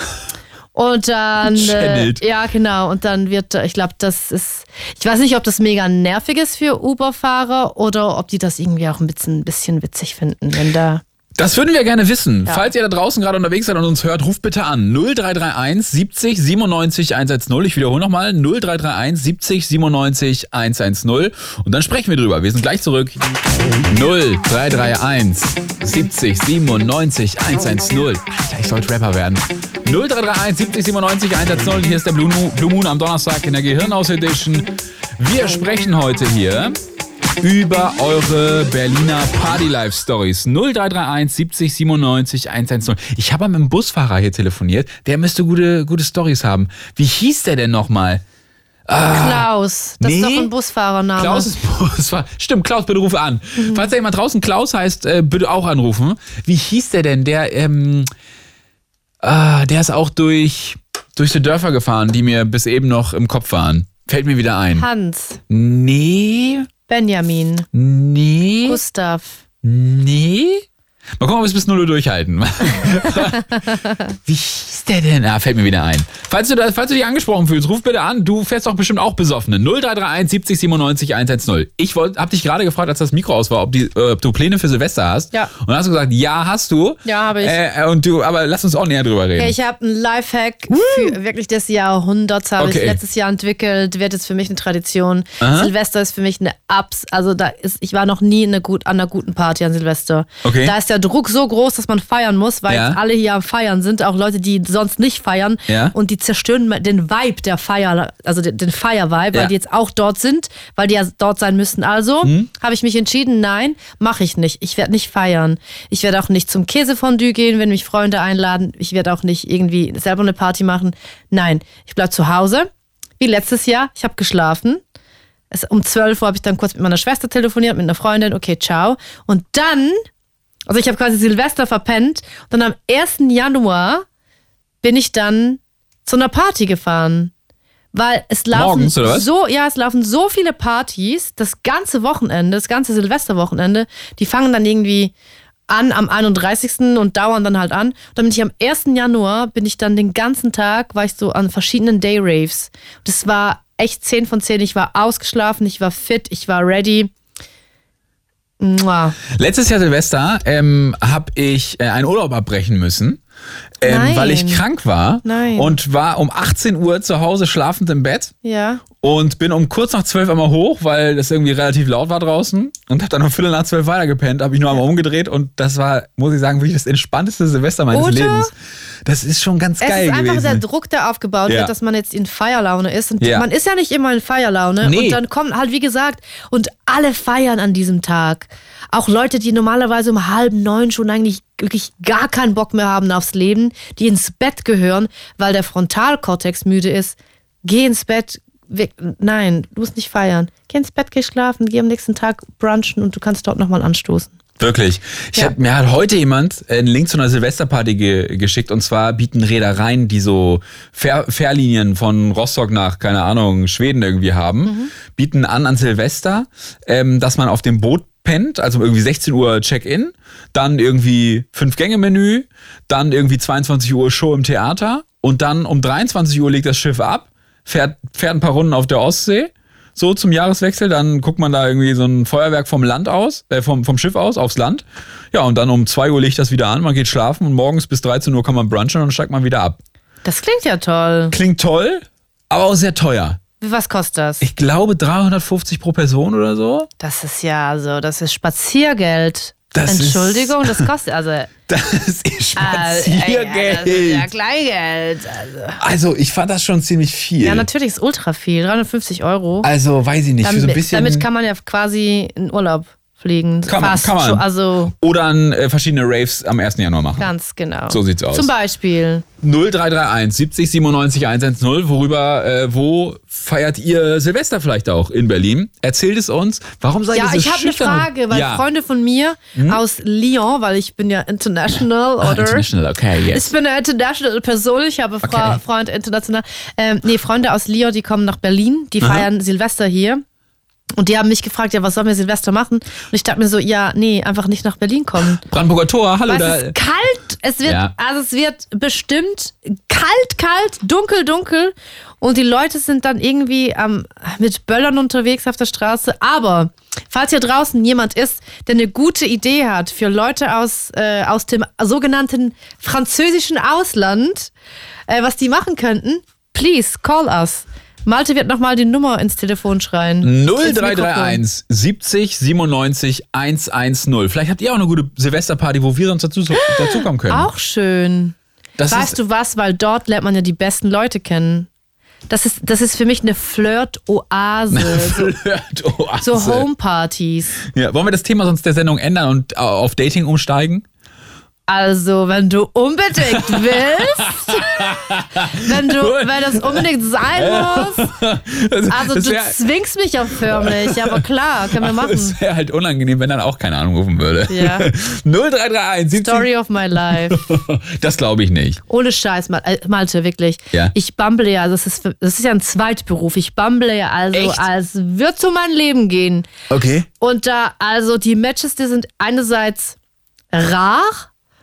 Und dann, äh, ja genau, und dann wird, äh, ich glaube, das ist, ich weiß nicht, ob das mega nervig ist für Uber-Fahrer oder ob die das irgendwie auch ein bisschen, bisschen witzig finden, wenn da, Das würden wir gerne wissen. Ja. Falls ihr da draußen gerade unterwegs seid und uns hört, ruft bitte an 0331 70 97 110. Ich wiederhole nochmal 0331 70 97 110. Und dann sprechen wir drüber. Wir sind gleich zurück. 0331 70 97 110. Alter, ich sollte Rapper werden. 0331 70 97 110. Und hier ist der Blue Moon, Blue Moon am Donnerstag in der Gehirnhaus Edition. Wir sprechen heute hier über eure Berliner Party Life Stories. 0331 70 97 110. Ich habe mit einem Busfahrer hier telefoniert. Der müsste gute, gute Stories haben. Wie hieß der denn nochmal? Klaus, das ist Ah. nee. doch ein Busfahrername. Klaus ist Busfahrer. Stimmt, Klaus, bitte ruf an. Falls da jemand draußen Klaus heißt, äh, bitte auch anrufen. Wie hieß der denn? Der, ähm, ah, der ist auch durch, durch die Dörfer gefahren, die mir bis eben noch im Kopf waren. Fällt mir wieder ein. Hans, Nee, Benjamin, nee, Gustav. nee. Mal gucken, ob wir es bis 0 Uhr durchhalten. *laughs* Wie hieß der denn? Ah, fällt mir wieder ein. Falls du, da, falls du dich angesprochen fühlst, ruf bitte an. Du fährst doch bestimmt auch besoffene. 0331 70 97 110. Ich wollt, hab dich gerade gefragt, als das Mikro aus war, ob, die, äh, ob du Pläne für Silvester hast. Ja. Und dann hast du gesagt, ja, hast du. Ja, habe ich. Äh, und du, aber lass uns auch näher drüber reden. Ich habe einen Lifehack für wirklich des Jahrhunderts, habe Okay. ich letztes Jahr entwickelt, wird jetzt für mich eine Tradition. Aha. Silvester ist für mich eine Abs, also da ist, ich war noch nie in einer gut, an einer guten Party an Silvester. Okay. Da ist der Druck so groß, dass man feiern muss, weil Ja. alle hier am Feiern sind, auch Leute, die sonst nicht feiern. Ja. Und die zerstören den Vibe der Feier, also den, Feier-Vibe, Ja. weil die jetzt auch dort sind, weil die ja dort sein müssen. Also Hm? habe ich mich entschieden, nein, mache ich nicht. Ich werde nicht feiern. Ich werde auch nicht zum Käsefondue gehen, wenn mich Freunde einladen. Ich werde auch nicht irgendwie selber eine Party machen. Nein, ich bleibe zu Hause. Wie letztes Jahr. Ich habe geschlafen. Es, um 12 Uhr habe ich dann kurz mit meiner Schwester telefoniert, mit einer Freundin. Okay, ciao. Und dann, also ich habe quasi Silvester verpennt. Und dann am 1. Januar bin ich dann zu einer Party gefahren. Weil es laufen Morgens, oder was? so, ja, es laufen so viele Partys, das ganze Wochenende, das ganze Silvesterwochenende, die fangen dann irgendwie an am 31. und dauern dann halt an. Und dann bin ich am 1. Januar, bin ich dann den ganzen Tag, war ich so an verschiedenen Day-Raves. Das war echt 10 von 10. Ich war ausgeschlafen, ich war fit, ich war ready. Mua. Letztes Jahr Silvester ähm, habe ich äh, einen Urlaub abbrechen müssen, ähm, weil ich krank war Nein. und war um 18 Uhr zu Hause schlafend im Bett Ja. und bin um kurz nach 12 einmal hoch, weil das irgendwie relativ laut war draußen und habe dann um Viertel nach 12 weitergepennt, habe ich nur einmal umgedreht und das war, muss ich sagen, wirklich das entspannteste Silvester meines Oder? Lebens. Das ist schon ganz Es geil ist einfach gewesen. der Druck, der aufgebaut Ja. wird, dass man jetzt in Feierlaune ist. Und Ja. man ist ja nicht immer in Feierlaune. Nee. Und dann kommt halt, wie gesagt, und alle feiern an diesem Tag. Auch Leute, die normalerweise um halb neun schon eigentlich wirklich gar keinen Bock mehr haben aufs Leben, die ins Bett gehören, weil der Frontalkortex müde ist. Geh ins Bett. Nein, du musst nicht feiern. Geh ins Bett, geh schlafen, geh am nächsten Tag brunchen und du kannst dort nochmal anstoßen. Wirklich. Ich Ja. hab, mir hat heute jemand einen Link zu einer Silvesterparty ge geschickt und zwar bieten Reedereien, die so Fähr Fährlinien von Rostock nach, keine Ahnung, Schweden irgendwie haben, Mhm. bieten an an Silvester, ähm, dass man auf dem Boot pennt, also irgendwie 16 Uhr Check-in, dann irgendwie Fünf-Gänge-Menü, dann irgendwie 22 Uhr Show im Theater und dann um 23 Uhr legt das Schiff ab, fährt, fährt ein paar Runden auf der Ostsee so zum Jahreswechsel, dann guckt man da irgendwie so ein Feuerwerk vom Land aus, äh, vom, vom Schiff aus aufs Land. Ja, und dann um 2 Uhr legt das wieder an, man geht schlafen und morgens bis 13 Uhr kann man brunchen und dann steigt man wieder ab. Das klingt ja toll. Klingt toll, aber auch sehr teuer. Was kostet das? Ich glaube 350 pro Person oder so. Das ist ja so, das ist Spaziergeld. Das ist- Entschuldigung, das kostet also. äh, *laughs* Das ist äh, Spaziergeld. das ist ja Kleingeld. Also. Also, ich fand das schon ziemlich viel. Ja, natürlich ist ultra viel. 350 Euro. Also, weiß ich nicht, für so ein damit, bisschen. damit kann man ja quasi in Urlaub fliegen. Kann man, Fast kann man. schon. Also oder an äh, verschiedene Raves am 1. Januar machen. ganz genau. So sieht's aus. Zum Beispiel. 0331 70 97 110. Worüber, äh, wo feiert ihr Silvester vielleicht auch in Berlin? Erzählt es uns. Warum seid Ja, ihr so ich habe eine schüchtern? Frage, weil ja. Freunde von mir aus Lyon, weil ich bin ja international, Ah, oder? international, okay, yes. Ich bin eine international Person, ich habe Fra Okay. Freunde international. Ähm, nee, Freunde aus Lyon, die kommen nach Berlin, die feiern Silvester hier. Und die haben mich gefragt, ja, was sollen wir Silvester machen? Und ich dachte mir so, ja, nee, einfach nicht nach Berlin kommen. Brandenburger Tor, hallo Weil da. es ist kalt, es wird, Ja. also es wird bestimmt kalt, kalt, dunkel, dunkel. Und die Leute sind dann irgendwie ähm, mit Böllern unterwegs auf der Straße. Aber falls hier draußen jemand ist, der eine gute Idee hat für Leute aus, äh, aus dem sogenannten französischen Ausland, äh, was die machen könnten, please call us. Malte wird nochmal die Nummer ins Telefon schreien. Ins Mikrofon. 0331 70 97 110. Vielleicht habt ihr auch eine gute Silvesterparty, wo wir sonst dazu, dazukommen können. Auch schön. Das weißt du was? Weil dort lernt man ja die besten Leute kennen. Das ist, das ist für mich eine Flirt-Oase. Flirt-Oase. so Homepartys. Ja, wollen wir das Thema sonst der Sendung ändern und äh, auf Dating umsteigen? Also, wenn du unbedingt *laughs* willst, wenn du, wenn das unbedingt sein muss, also du wär- zwingst mich auch förmlich, aber klar, können wir machen. Es wäre halt unangenehm, wenn dann auch keiner anrufen würde. Ja. *laughs* 0331 70 Story of my life. *laughs* Das glaube ich nicht. Ohne Scheiß, Mal- äh, Malte, wirklich. Ja. Ich bumble ja, das ist, das ist ja ein Zweitberuf. Ich bumble ja also, Echt? als würde so mein Leben gehen. Okay. Und da, also die Matches, die sind einerseits rar.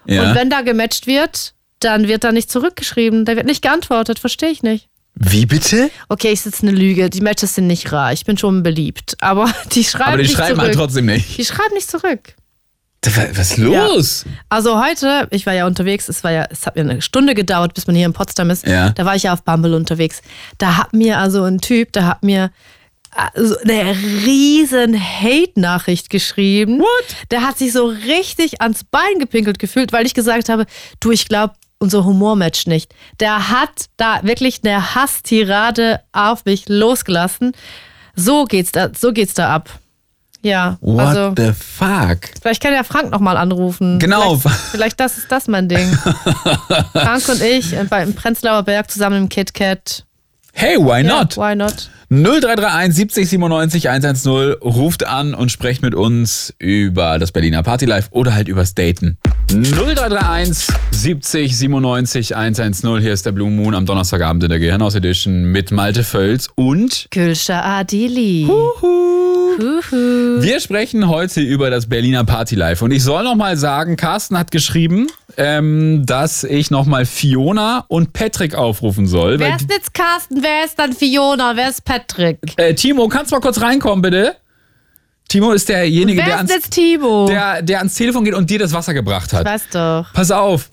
Ja. Und wenn da gematcht wird, dann wird da nicht zurückgeschrieben. Da wird nicht geantwortet. Verstehe ich nicht. Wie bitte? Okay, ich sitze eine Lüge. Die Matches sind nicht rar. Ich bin schon beliebt. Aber *laughs* die schreiben Aber die nicht schreiben zurück. halt trotzdem nicht. Die schreiben nicht zurück. Was ist los? Also heute, ich war ja unterwegs, es war ja, es hat mir eine Stunde gedauert, bis man hier in Potsdam ist. Ja. Da war ich ja auf Bumble unterwegs. Da hat mir also ein Typ, der hat mir also eine riesen Hate-Nachricht geschrieben. What? Der hat sich so richtig ans Bein gepinkelt gefühlt, weil ich gesagt habe, du, ich glaube, unser Humor matcht nicht. Der hat da wirklich eine Hasstirade auf mich losgelassen. So geht's da, so geht's da ab. Ja, What also the fuck? vielleicht kann ja Frank nochmal anrufen. Genau. Vielleicht, vielleicht das ist das mein Ding. Frank und ich äh, beim Prenzlauer Berg zusammen im KitKat. Hey, why not? Ja, why not? 0331 70 97 110 ruft an und sprecht mit uns über das Berliner Party Life oder halt übers Daten. 0331 70 97 110. Hier ist der Blue Moon am Donnerstagabend in der Gehirnhaus Edition mit Malte Völz und Gülscha Adili. Huhu. wir sprechen heute über das Berliner Party Life. Und ich soll noch mal sagen, Carsten hat geschrieben, ähm, dass ich noch mal Fiona und Patrick aufrufen soll. Wer ist jetzt Carsten? Wer ist dann Fiona? Wer ist Patrick? Äh, Timo, kannst du mal kurz reinkommen, bitte? Timo ist derjenige, der Wer ist ans, jetzt Timo? der, der ans Telefon geht und dir das Wasser gebracht ich hat. weiß doch. Pass auf.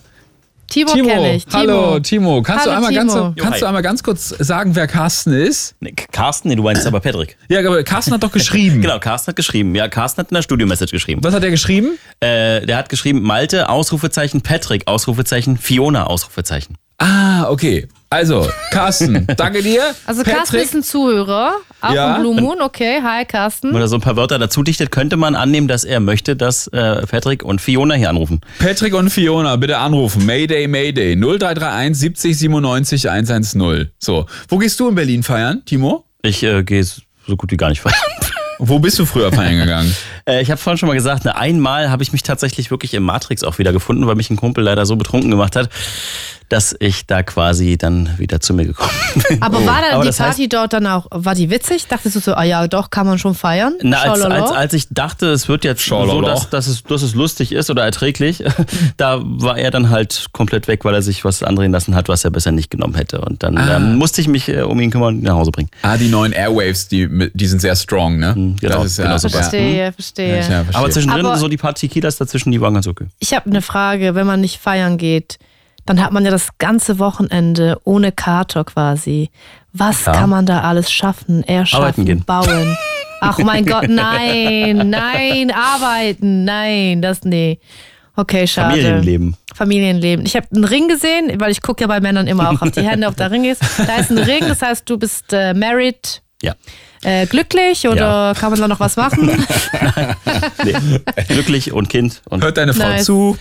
Timo, Timo, kenne ich. Timo. hallo Timo, kannst du Hallo, einmal ganz Timo. kannst hi. du einmal ganz kurz sagen, wer Carsten ist? Nee, Carsten, nee, du meinst aber Patrick. Ja, aber Carsten hat doch geschrieben. *laughs* Genau, Carsten hat geschrieben. Ja, Carsten hat in der Studio-Message geschrieben. Was hat er geschrieben? Äh, der hat geschrieben, Malte, Ausrufezeichen, Patrick, Ausrufezeichen, Fiona, Ausrufezeichen. Ah, okay. Also, Carsten, *laughs* danke dir. Also Carsten Patrick, ist ein Zuhörer. Auch Ja. Blue Moon. Okay, hi Carsten. Wenn er so ein paar Wörter dazu dichtet, könnte man annehmen, dass er möchte, dass äh, Patrick und Fiona hier anrufen. Patrick und Fiona, bitte anrufen. Mayday, Mayday. 0331 70 97 110. So, wo gehst du in Berlin feiern, Timo? Ich äh, gehe so gut wie gar nicht feiern. *laughs* Wo bist du früher feiern gegangen? *laughs* Äh, ich habe vorhin schon mal gesagt, ne, einmal habe ich mich tatsächlich wirklich im Matrix auch wieder gefunden, weil mich ein Kumpel leider so betrunken gemacht hat, dass ich da quasi dann wieder zu mir gekommen *laughs* bin. Aber war dann Aber die das heißt- Party dort dann auch, war die witzig? Dachtest du so, ah ja, doch, kann man schon feiern? Na, als, als, als ich dachte, es wird jetzt so, Schalala. dass, dass, es, dass es lustig ist oder erträglich, *laughs* da war er dann halt komplett weg, weil er sich was andrehen lassen hat, was er besser nicht genommen hätte. Und dann Ah. ähm, musste ich mich äh, um ihn kümmern und ihn nach Hause bringen. Ah, die neuen Airwaves, die, die sind sehr strong, ne? genau, das ist ja, genau so ja, Verstehe, verstehe. ja, verstehe. Aber zwischendrin, Aber- so die paar Tequilas dazwischen, die waren ganz okay. Ich habe eine Frage, wenn man nicht feiern geht, dann hat man ja das ganze Wochenende ohne Kater quasi. Was Ja. kann man da alles schaffen? Erschaffen, gehen. bauen. Ach mein Gott, *laughs* nein, nein, arbeiten, nein, das nee. Okay, schade. Familienleben. Familienleben. Ich habe einen Ring gesehen, weil ich gucke ja bei Männern immer auch auf die Hände, ob der Ring ist. Da ist ein Ring, das heißt, du bist äh, married, Ja. äh, glücklich oder Ja. kann man da noch was machen? *laughs* Nee. Glücklich und Kind. Und Hört deine Frau Nice. zu?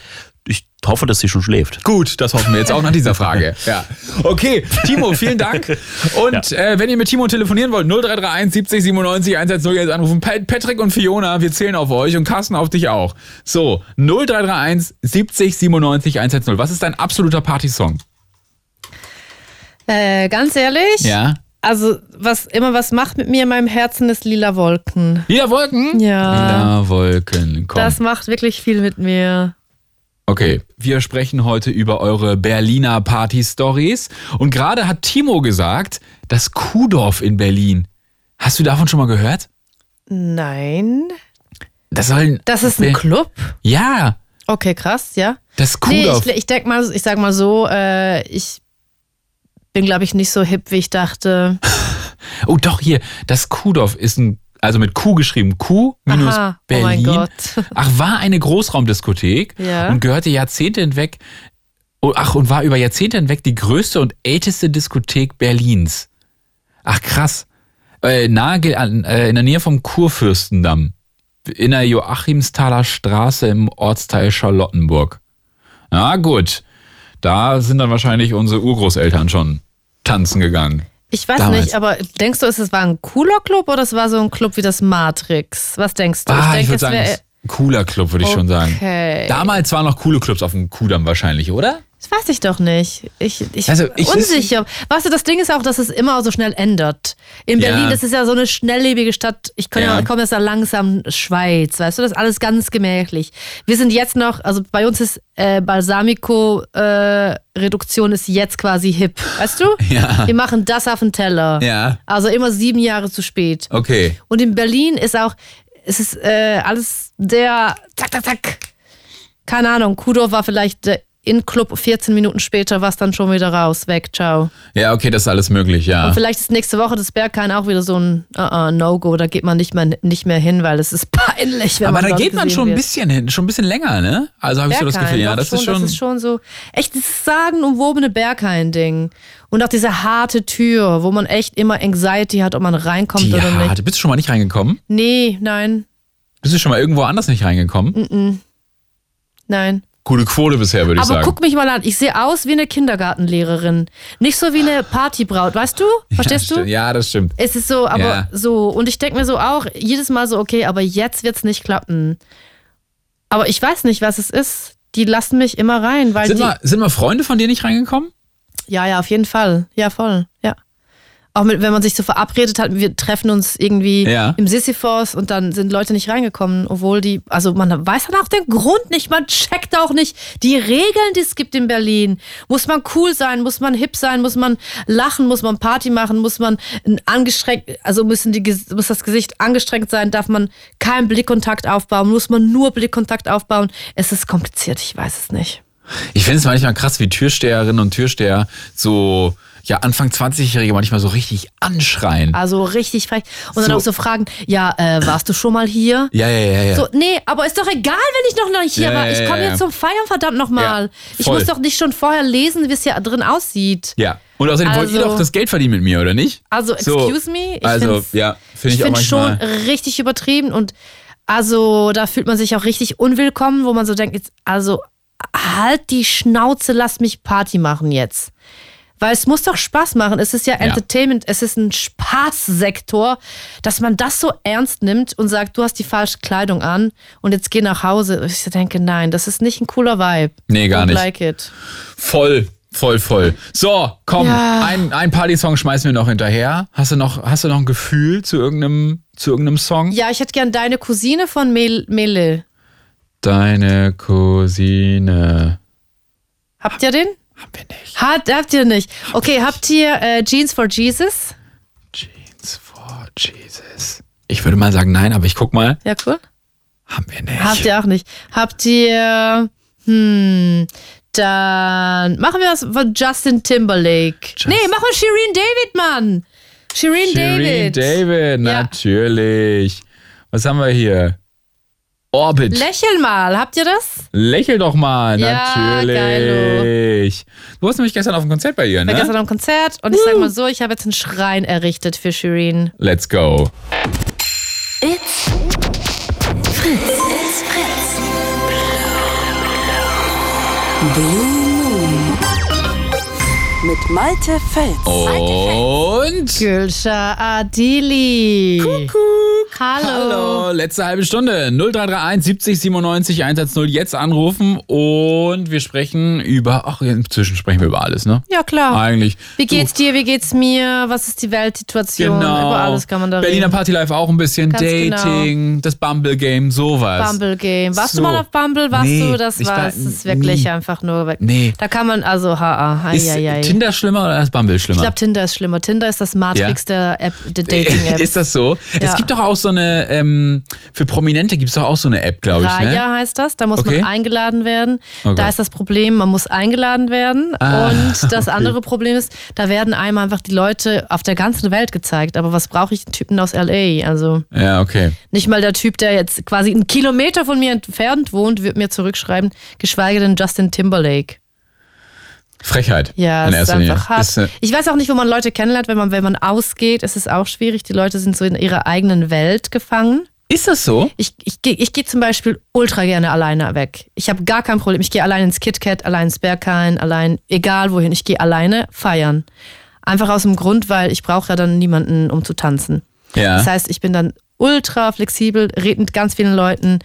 Ich hoffe, dass sie schon schläft. Gut, das hoffen wir jetzt auch nach dieser Frage. *laughs* Ja. Okay, Timo, vielen Dank. Und äh, wenn ihr mit Timo telefonieren wollt, 0331 70 97 110 jetzt anrufen. Pa- Patrick und Fiona, wir zählen auf euch und Carsten auf dich auch. So, 0331 70 97 110. Was ist dein absoluter Partysong? äh, ganz ehrlich, Ja. also was immer was macht mit mir in meinem Herzen ist lila Wolken. Lila Wolken? Ja. Lila Wolken, komm. Das macht wirklich viel mit mir. Okay, wir sprechen heute über eure Berliner Party-Stories. Und gerade hat Timo gesagt, das Kuhdorf in Berlin. Hast du davon schon mal gehört? Nein. Das soll. Das ist ein Club? Ja, Okay, krass, ja. das Nee, Kuhdorf. ich, ich denk mal, ich sag mal so, äh, ich bin, glaube ich, nicht so hip, wie ich dachte. *laughs* oh, doch, hier. Das Kuhdorf ist ein. Also mit Q geschrieben. Q minus Aha, oh Berlin. Gott. Ach, war eine Großraumdiskothek Ja. und gehörte Jahrzehnte hinweg. Oh, ach, und war über Jahrzehnte hinweg die größte und älteste Diskothek Berlins. Ach, krass. Äh, nahe, äh, in der Nähe vom Kurfürstendamm. In der Joachimsthaler Straße im Ortsteil Charlottenburg. Na gut. Da sind dann wahrscheinlich unsere Urgroßeltern schon tanzen gegangen. Ich weiß Damals. nicht, aber denkst du, es war ein cooler Club oder es war so ein Club wie das Matrix? Was denkst du? Ah, ich, denk, würde sagen, es cooler Club, würde ich schon sagen. Okay. Damals waren noch coole Clubs auf dem Kudamm wahrscheinlich, oder? Das weiß ich doch nicht. Ich, ich Also, ich- unsicher. Weißt du, das Ding ist auch, dass es immer so schnell ändert. In Ja. Berlin, das ist ja so eine schnelllebige Stadt. Ich komme Ja. ja. komm aus der langsamen Schweiz, weißt du, das ist alles ganz gemächlich. Wir sind jetzt noch, also bei uns ist äh, Balsamico-Reduktion ist jetzt quasi hip, weißt du? *laughs* Ja. Wir machen das auf den Teller. Ja. Also immer sieben Jahre zu spät. Okay. Und in Berlin ist auch, es ist äh, alles der, zack, zack, zack. Keine Ahnung, Kudorf war vielleicht der In-Club 14 Minuten später, war es dann schon wieder raus, weg, ciao. Ja, okay, das ist alles möglich, ja. Und vielleicht ist nächste Woche das Berghain auch wieder so ein uh -uh, No-Go, da geht man nicht mehr, nicht mehr hin, weil es ist *laughs* peinlich, wenn Aber man da dort geht man schon ein bisschen hin, schon ein bisschen länger, ne? Also habe ich so das Gefühl, ja, das ist schon. Das ist schon so, echt dieses sagenumwobene Berghain-Ding. Und auch diese harte Tür, wo man echt immer Anxiety hat, ob man reinkommt die oder nicht. harte. Bist du schon mal nicht reingekommen? Nee, nein, Bist du schon mal irgendwo anders nicht reingekommen? Mm. nein. Gute Quote bisher, würde ich Aber sagen. guck mich mal an, ich sehe aus wie eine Kindergartenlehrerin. Nicht so wie eine Partybraut, weißt du? Verstehst ja, du? Ja, das stimmt. Es ist so, aber Ja. so. Und ich denke mir so auch jedes Mal so, okay, aber jetzt wird's nicht klappen. Aber ich weiß nicht, was es ist. Die lassen mich immer rein, weil Sind die. mal, sind mal Freunde von dir nicht reingekommen? Ja, ja, auf jeden Fall. Ja, voll. Ja. Auch mit, wenn man sich so verabredet hat, wir treffen uns irgendwie Ja. im Sisyphos und dann sind Leute nicht reingekommen, obwohl die, also man weiß dann auch den Grund nicht, man checkt auch nicht die Regeln, die es gibt in Berlin. Muss man cool sein, muss man hip sein, muss man lachen, muss man Party machen, muss man angestrengt, also müssen die, muss das Gesicht angestrengt sein, darf man keinen Blickkontakt aufbauen, muss man nur Blickkontakt aufbauen. Es ist kompliziert, ich weiß es nicht. Ich finde es manchmal krass, wie Türsteherinnen und Türsteher so, ja, Anfang 20-Jährige manchmal so richtig anschreien. Also richtig frech. Und dann So. auch so fragen, ja, äh, warst du schon mal hier? Ja, ja, ja, ja. So, nee, aber ist doch egal, wenn ich noch nicht hier Ja, war. Ich komme ja. jetzt zum Feiern, verdammt nochmal. Ja, ich muss doch nicht schon vorher lesen, wie es hier drin aussieht. ja. Und außerdem wollt ihr Also- doch das Geld verdienen mit mir, oder nicht? Also, So. excuse me. Ich also, ja, finde ich, ich auch finde schon richtig übertrieben und also da fühlt man sich auch richtig unwillkommen, wo man so denkt, jetzt, also halt die Schnauze, lass mich Party machen jetzt. Weil es muss doch Spaß machen. Es ist ja Entertainment, es ist ein Spaßsektor, dass man das so ernst nimmt und sagt, du hast die falsche Kleidung an und jetzt geh nach Hause. Ich denke, nein, das ist nicht ein cooler Vibe. Nee, gar Don't nicht. like it. Voll, voll, voll. So, komm, Ja. ein, ein Partysong schmeißen wir noch hinterher. Hast du noch, hast du noch ein Gefühl zu irgendeinem, zu irgendeinem Song? Ja, ich hätte gern deine Cousine von Mel Mele. Deine Cousine. Habt ihr den? Haben wir nicht. Hat, habt ihr nicht. Okay, habt ihr äh, Jeans for Jesus? Jeans for Jesus. Ich würde mal sagen nein, aber ich guck mal. Ja, cool. Haben wir nicht. Habt ihr auch nicht. Habt ihr, hm, dann machen wir was von Justin Timberlake. nee, machen wir Shireen David, Mann. Shireen, Shireen David. David, Ja. natürlich. Was haben wir hier? Orbit. Lächel mal, habt ihr das? Lächel doch mal, Ja, natürlich. Du warst nämlich gestern auf dem Konzert bei ihr, War ne? gestern am Konzert und ich sag mal so, ich habe jetzt einen Schrein errichtet für Shireen. Let's go. It's Fritz. It's Fritz. Blue. Mit Malte Fels. Und Gülscha Adili. Kuckuck. Hallo. Hallo, letzte halbe Stunde. 0331 70 97 110 jetzt anrufen und wir sprechen über, ach, inzwischen sprechen wir über alles, ne? Ja, klar. Eigentlich. Wie geht's dir? Wie geht's mir? Was ist die Weltsituation? Genau. Über alles kann man da Berliner reden. Party Life auch ein bisschen. Ganz Dating, das Bumble Game, sowas. Bumble Game. Warst So. du mal auf Bumble? Warst Nee, du? Das war, es ist wirklich nie. einfach nur weg. Nee. Da kann man, also, ha, ha, Ist ei, ei, ei. Tinder schlimmer oder ist Bumble Ich schlimmer? glaube, Tinder ist schlimmer. Tinder ist das Matrix der App, der Dating-App. *laughs* Ist das so? Es Ja. gibt doch auch so eine, ähm, für Prominente gibt es doch auch so eine App, glaube ich. Raya Ne? heißt das, da muss Okay. man eingeladen werden. Oh da ist das Problem, man muss eingeladen werden. Ah, und das *laughs* okay. andere Problem ist, da werden einem einfach die Leute auf der ganzen Welt gezeigt. Aber was brauche ich einen Typen aus LA? Also Ja, okay. nicht mal der Typ, der jetzt quasi einen Kilometer von mir entfernt wohnt, wird mir zurückschreiben, geschweige denn Justin Timberlake. Frechheit. Ja, in ist erster Linie. einfach hart. Ist, ich weiß auch nicht, wo man Leute kennenlernt, wenn man, wenn man ausgeht, ist es auch schwierig. Die Leute sind so in ihrer eigenen Welt gefangen. ist das so? Ich, ich, ich gehe zum Beispiel ultra gerne alleine weg. Ich habe gar kein Problem. Ich gehe allein ins KitKat, allein ins Berghain, allein, egal wohin. Ich gehe alleine feiern. Einfach aus dem Grund, weil ich brauche ja dann niemanden, um zu tanzen. Ja. Das heißt, ich bin dann ultra flexibel, rede mit ganz vielen Leuten.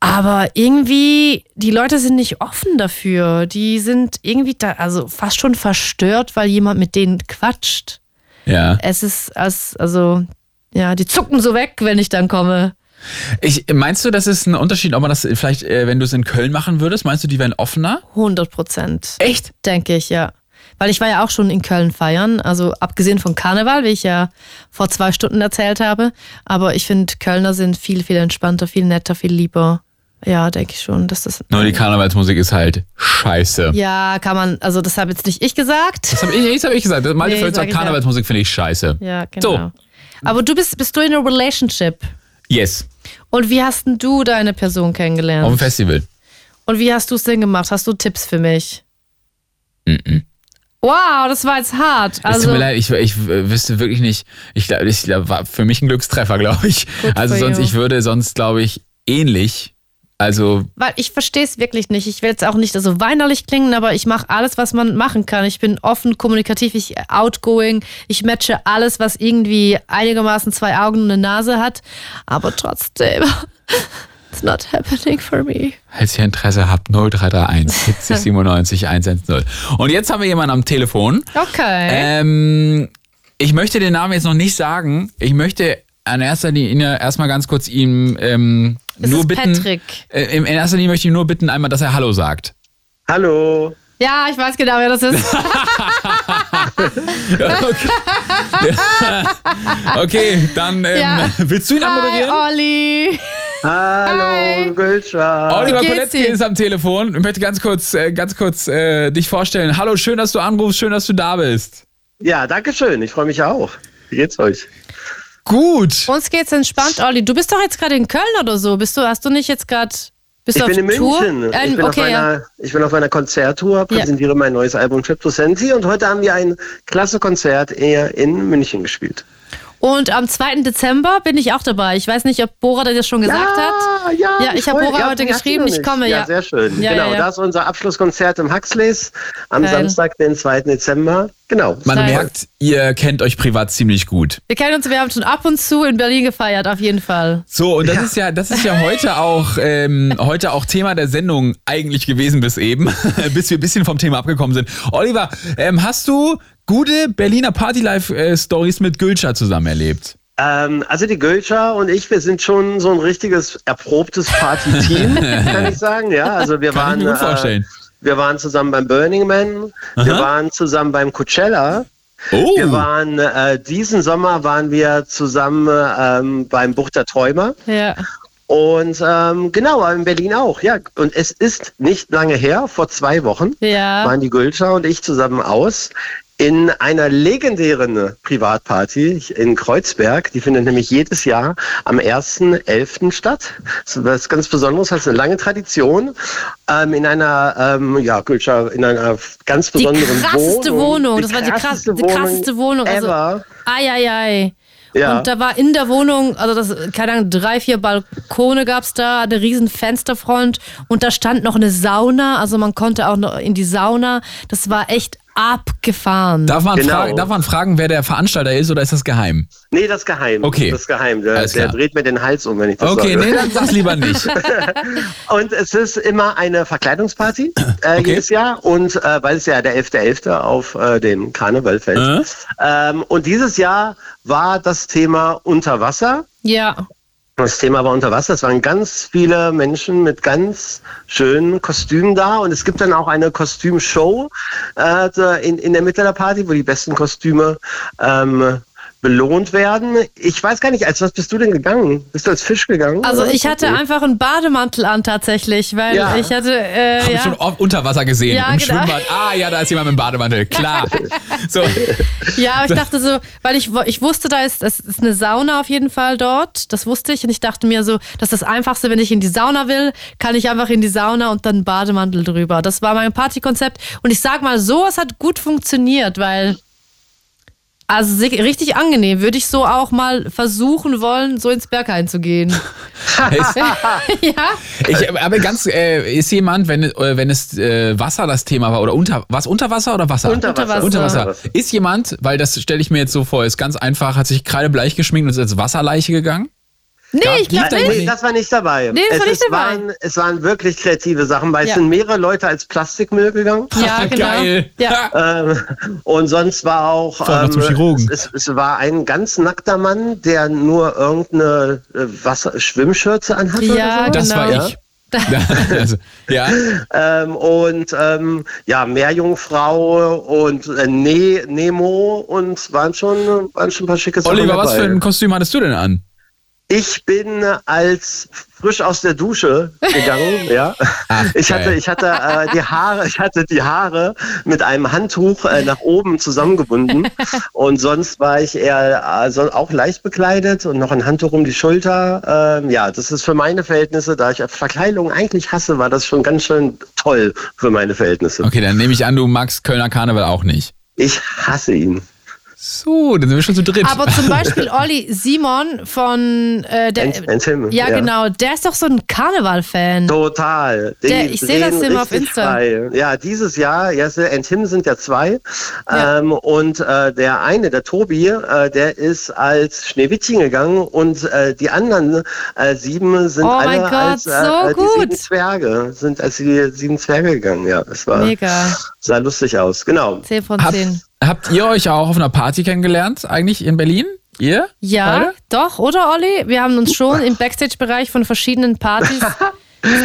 Aber irgendwie, die Leute sind nicht offen dafür. Die sind irgendwie da, also fast schon verstört, weil jemand mit denen quatscht. Ja. Es ist als, also, ja, die zucken so weg, wenn ich dann komme. Ich, meinst du, das ist ein Unterschied, ob man das vielleicht, äh, wenn du es in Köln machen würdest, meinst du, die wären offener? 100 Prozent. Echt? Denke ich, ja. Weil ich war ja auch schon in Köln feiern, also abgesehen von Karneval, wie ich ja vor zwei Stunden erzählt habe. Aber ich finde, Kölner sind viel, viel entspannter, viel netter, viel lieber. Ja, denke ich schon, dass das. Nur die Karnevalsmusik ist halt scheiße. Ja, kann man, also das habe jetzt nicht ich gesagt. Das habe ich, das hab ich gesagt. Malte Nee, sagt. Karnevalsmusik finde ich scheiße. Ja, So. genau. Aber du bist, bist du in einer Relationship? Yes. Und wie hast denn du deine Person kennengelernt? Auf dem Festival. Und wie hast du es denn gemacht? Hast du Tipps für mich? Mhm. Wow, das war jetzt hart. es Also, tut mir leid, ich, ich wüsste wirklich nicht. Ich glaube, ich war für mich ein Glückstreffer, *laughs* glaube ich. Also sonst, you. ich würde sonst, glaube ich, ähnlich. Also, weil ich verstehe es wirklich nicht. Ich will jetzt auch nicht so weinerlich klingen, aber ich mache alles, was man machen kann. Ich bin offen, kommunikativ, ich outgoing, ich matche alles, was irgendwie einigermaßen zwei Augen und eine Nase hat. Aber trotzdem, *laughs* it's not happening for me. falls ihr Interesse habt, 0331 70 97 110. Und jetzt haben wir jemanden am Telefon. Okay. Ähm, ich möchte den Namen jetzt noch nicht sagen. Ich möchte an erster Linie erstmal ganz kurz ihm ähm, Es nur ist bitten. Patrick. Äh, in erster Linie möchte ich ihn nur bitten, einmal, dass er Hallo sagt. Hallo. Ja, ich weiß genau, wer das ist. *laughs* Okay, *laughs* okay dann ähm, Ja. willst du ihn anmoderieren? Hi, Olli. Hallo, Gülscha. Oliver dir? ist am Telefon. Ich möchte ganz kurz, äh, ganz kurz äh, dich vorstellen. Hallo, schön, dass du anrufst, schön, dass du da bist. Ja, danke schön. Ich freue mich auch. Wie geht's euch? Gut. Uns geht's entspannt, Olli. Du bist doch jetzt gerade in Köln oder so. Bist du, hast du nicht jetzt gerade. Bist Ich du auf bin in Tour? München. Ähm, Ich bin, okay, auf ja. einer, ich bin auf einer Konzerttour, präsentiere mein neues Album Trip to Sensi und heute haben wir ein klasse Konzert eher in München gespielt. Und am 2. Dezember bin ich auch dabei. Ich weiß nicht, ob Bora dir das schon gesagt hat. Ja, Ja, ich habe Bora ja, heute geschrieben, ich komme, ja. Ja, sehr schön. Ja, genau, ja, ja. das ist unser Abschlusskonzert im Huxleys am Geil. Samstag, den 2. Dezember. Genau. Man Nice. merkt, ihr kennt euch privat ziemlich gut. Wir kennen uns, wir haben schon ab und zu in Berlin gefeiert, auf jeden Fall. So, und das ist ja, das ist ja heute auch, ähm, heute auch Thema der Sendung eigentlich gewesen bis eben, *laughs* bis wir ein bisschen vom Thema abgekommen sind. Oliver, ähm, hast du gute Berliner Party-Life-Stories mit Gülscha zusammen erlebt? Ähm, also die Gölscher und ich, wir sind schon so ein richtiges erprobtes Party-Team, *laughs* kann ich sagen. Ja, also wir Kann waren, ich mir gut vorstellen. Äh, wir waren zusammen beim Burning Man, wir Aha. waren zusammen beim Coachella. Oh, Wir waren äh, diesen Sommer waren wir zusammen ähm, beim Bucht der Träumer Ja. und ähm, genau in Berlin auch. Ja, und es ist nicht lange her, vor zwei Wochen Ja. waren die Gülscher und ich zusammen aus in einer legendären Privatparty in Kreuzberg. Die findet nämlich jedes Jahr am 1.11. statt. Das ist was ganz Besonderes, hat eine lange Tradition. Ähm, in einer, ähm, ja, in einer ganz Die besonderen krasseste Wohnung. Das war die, krass, krasseste die krasseste Wohnung. Also, ever. ai, ai, ai. Ja. Und da war in der Wohnung, also das, keine Ahnung, drei, vier Balkone gab's da, eine riesen Fensterfront und da stand noch eine Sauna, also man konnte auch noch in die Sauna. Das war echt abgefahren. darf man, Genau. fragen, darf man fragen, wer der Veranstalter ist oder ist das geheim? Nee, das ist geheim. Okay. Das ist geheim. Der, der dreht mir den Hals um, wenn ich das Okay, sage. nee, dann sag's lieber nicht. *laughs* Und es ist immer eine Verkleidungsparty äh, Okay. jedes Jahr und äh, weil es ja der 11.11. auf äh, den Karneval fällt. Äh? Ähm, und dieses Jahr war das Thema Unterwasser. ja. Das Thema war Unterwasser. Es waren ganz viele Menschen mit ganz schönen Kostümen da und es gibt dann auch eine Kostümshow äh, in, in der Mitte der Party, wo die besten Kostüme ähm, belohnt werden. Ich weiß gar nicht, als was bist du denn gegangen? Bist du als Fisch gegangen? Also ich hatte einfach einen Bademantel an tatsächlich, weil Ja. ich hatte, äh, Hab ich ja. schon oft unter Wasser gesehen. Ja, Im genau. Schwimmbad. Ah, ja, da ist jemand mit dem Bademantel. Klar. *laughs* So. Ja, aber ich dachte so, weil ich, ich wusste, da ist, es ist eine Sauna auf jeden Fall dort. Das wusste ich. Und ich dachte mir so, das ist das Einfachste, wenn ich in die Sauna will, kann ich einfach in die Sauna und dann einen Bademantel drüber. Das war mein Partykonzept. Und ich sag mal so, es hat gut funktioniert, weil. Also richtig angenehm. Würde ich so auch mal versuchen wollen, so ins Berghain zu gehen. *laughs* *laughs* Ja? ich, aber ganz, äh, ist jemand, wenn, äh, wenn es äh, Wasser das Thema war, oder unter, was unter Wasser oder Wasser? Unterwasser. Unter Wasser. Ist jemand, weil das stelle ich mir jetzt so vor, ist ganz einfach, hat sich kreidebleich geschminkt und ist als Wasserleiche gegangen? Nee, ich glaube nicht. Nee, das war nicht dabei. Nee, das es, war nicht es, dabei. Waren, es waren wirklich kreative Sachen, weil Ja. es sind mehrere Leute als Plastikmüll gegangen. Ja, *laughs* genau. Geil. Ja. *laughs* Ähm, und sonst war auch zum Chirurgen. es, es, war ein ganz nackter Mann, der nur irgendeine äh, Wasser Schwimmschürze anhatte. Ja, oder so. Das Genau. war ich. *laughs* also, ja. Ähm, und ähm, ja, Meerjungfrau und äh, ne Nemo und waren schon, waren schon ein paar schicke Sachen Oliver, dabei. was für ein Kostüm hattest du denn an? Ich bin als frisch aus der Dusche gegangen, *laughs* ja. Ach, ich hatte, ich hatte äh, die Haare, ich hatte die Haare mit einem Handtuch äh, nach oben zusammengebunden *laughs* und sonst war ich eher also auch leicht bekleidet und noch ein Handtuch um die Schulter. Ähm, ja, das ist für meine Verhältnisse, da ich Verkleidung eigentlich hasse, war das schon ganz schön toll für meine Verhältnisse. Okay, dann nehme ich an, du magst Kölner Karneval auch nicht. Ich hasse ihn. So, dann sind wir schon zu dritt. Aber zum Beispiel *laughs* Olli Simon von äh, der, Ein, ein Tim, ja, genau, der ist doch so ein Karneval-Fan. Total. Der- ich sehe das immer auf Insta. Frei. Ja, dieses Jahr, ja, and Tim sind ja zwei. Ja. Ähm, und äh, der eine, der Tobi, äh, der ist als Schneewittchen gegangen und äh, die anderen äh, sieben sind Oh alle mein Gott, als äh, so äh, die gut. sieben Zwerge, sind als die sieben Zwerge gegangen. Ja, es war Mega. sah lustig aus. Genau. 10 von Hab, 10. habt ihr euch auch auf einer Party kennengelernt, eigentlich in Berlin? Ihr? Ja, Beide? doch, oder Olli? Wir haben uns schon im Backstage-Bereich von verschiedenen Partys *laughs*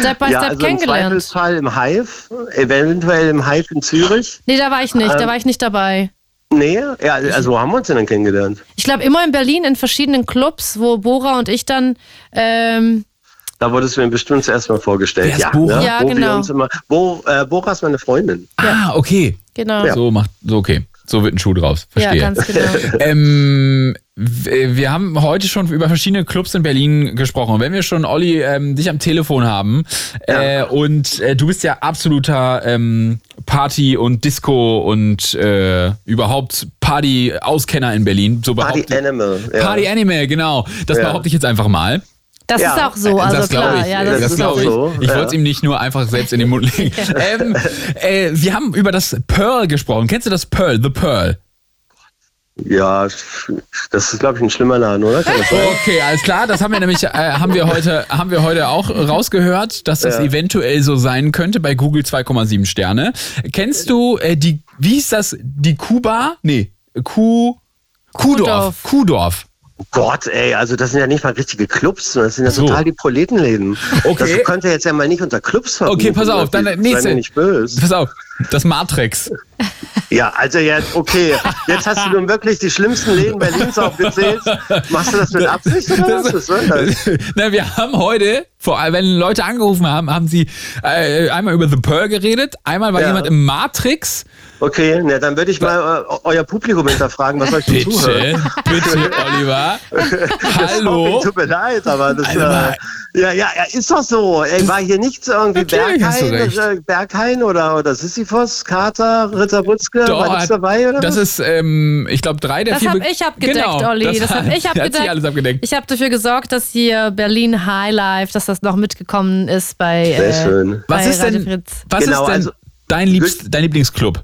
Step by ja, Step also im kennengelernt. Zweifelsfall im Hive, eventuell im Hive in Zürich. Nee, da war ich nicht, da Ähm, war ich nicht dabei. Nee, ja, also wo haben wir uns denn dann kennengelernt? Ich glaube immer in Berlin in verschiedenen Clubs, wo Bora und ich dann ähm, Da wurdest du mir bestimmt zuerst mal vorgestellt. Wer ist ja, Bora? Ne? Ja, wo Wir genau. uns immer, Bo, äh, Bora ist meine Freundin. Ah, okay. genau. So macht, so okay. So wird ein Schuh draus. Ja, Verstehe. ganz genau. *laughs* Ähm, wir haben heute schon über verschiedene Clubs in Berlin gesprochen. Und wenn wir schon, Olli, ähm, dich am Telefon haben äh, und äh, du bist ja absoluter ähm, Party- und Disco- und äh, überhaupt Party-Auskenner in Berlin. So Party Animal. Ja. Party Animal, genau. Das Ja. behaupte ich jetzt einfach mal. Das Ja, ist auch so, also das glaube klar. ich. Ja, das das ist glaube auch ich. so, Ich ja. wollte es ihm nicht nur einfach selbst in den Mund legen. *laughs* ähm, äh, wir haben über das Pearl gesprochen. Kennst du das Pearl? The Pearl? ja, das ist, glaube ich, ein schlimmer Laden, oder? Das? Okay, alles klar. Das haben wir nämlich, äh, haben wir heute, haben wir heute auch rausgehört, dass das Ja. eventuell so sein könnte bei Google 2,7 Sterne. Kennst du äh, die, wie hieß das? Die Kuba? Nee, Kuh, Kuhdorf. Kuhdorf. Kuhdorf. Gott, ey, also das sind ja nicht mal richtige Clubs, das sind ja So. total die Proletenläden. Okay. Das könnt ihr jetzt ja mal nicht unter Clubs verbuchen. Okay, pass auf, dann nächste. mir nicht böse. Pass auf, das Matrix. Ja, also jetzt, okay, jetzt hast du nun wirklich die schlimmsten Läden Berlins *laughs* aufgezählt. Machst du das mit Absicht oder was? Soll das? *laughs* Na, wir haben heute, vor allem, wenn Leute angerufen haben, haben sie äh, einmal über The Pearl geredet, einmal war Ja. jemand im Matrix. Okay, na, dann würde ich mal äh, euer Publikum hinterfragen, was euch Bitte, zuhört. bitte, *laughs* Oliver. Hallo. Tut mir leid, aber das mal- äh, ja, ja, ja, ist doch so. Ey, war hier nichts irgendwie Berghain, äh, Berghain oder, oder Sisyphos, Kater, Ritter Butzke, war nichts dabei oder das ist, ähm, ich glaube, drei der Das vier. habe Be- ich abgedeckt, genau, Olli. Das, hat- habe ich *laughs* abgedeckt. alles abgedeckt. Ich habe dafür gesorgt, dass hier Berlin Highlife, dass das noch mitgekommen ist bei, Sehr äh, schön. bei Was ist Radio denn, Fritz. was Genau, ist denn also- dein, Liebst, dein Lieblingsclub?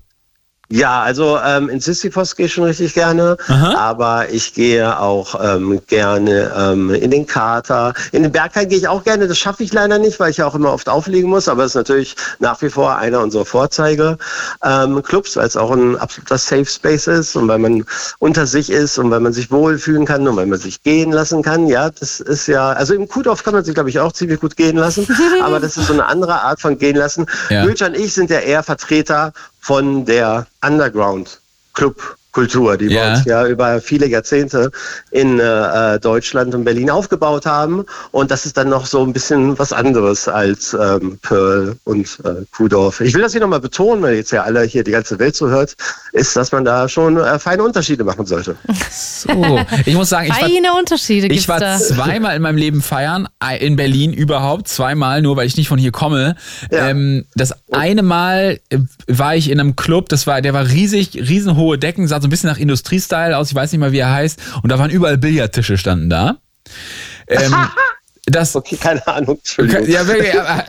Ja, also ähm, in Sisyphos gehe ich schon richtig gerne, Aha. aber ich gehe auch ähm, gerne ähm, in den Kater. In den Berghain gehe ich auch gerne, das schaffe ich leider nicht, weil ich ja auch immer oft auflegen muss, aber es ist natürlich nach wie vor einer unserer Vorzeige ähm, Clubs, weil es auch ein absoluter Safe Space ist und weil man unter sich ist und weil man sich wohlfühlen kann und weil man sich gehen lassen kann. Ja, das ist ja, also im Kudorf kann man sich, glaube ich, auch ziemlich gut gehen lassen, *laughs* aber das ist so eine andere Art von gehen lassen. Ja. Gülcan und ich sind ja eher Vertreter von der Underground-Club-Kultur, die Ja. wir uns ja über viele Jahrzehnte in äh, Deutschland und Berlin aufgebaut haben. Und das ist dann noch so ein bisschen was anderes als ähm, Pearl und äh, Kuhdorf. Ich will das hier nochmal betonen, weil jetzt ja alle hier die ganze Welt zuhört, ist, dass man da schon äh, feine Unterschiede machen sollte. So, ich muss sagen, ich war, Feine Unterschiede gibt's ich war da. zweimal in meinem Leben feiern, in Berlin überhaupt, zweimal, nur weil ich nicht von hier komme. Ja. Ähm, das eine Mal äh, war ich in einem Club, das war, der war riesig, riesenhohe Decken, sah so ein bisschen nach Industriestyle aus, ich weiß nicht mal, wie er heißt. Und da waren überall Billardtische standen da. Ähm, *laughs* das, Okay, keine Ahnung, Entschuldigung. ja, wirklich, aber,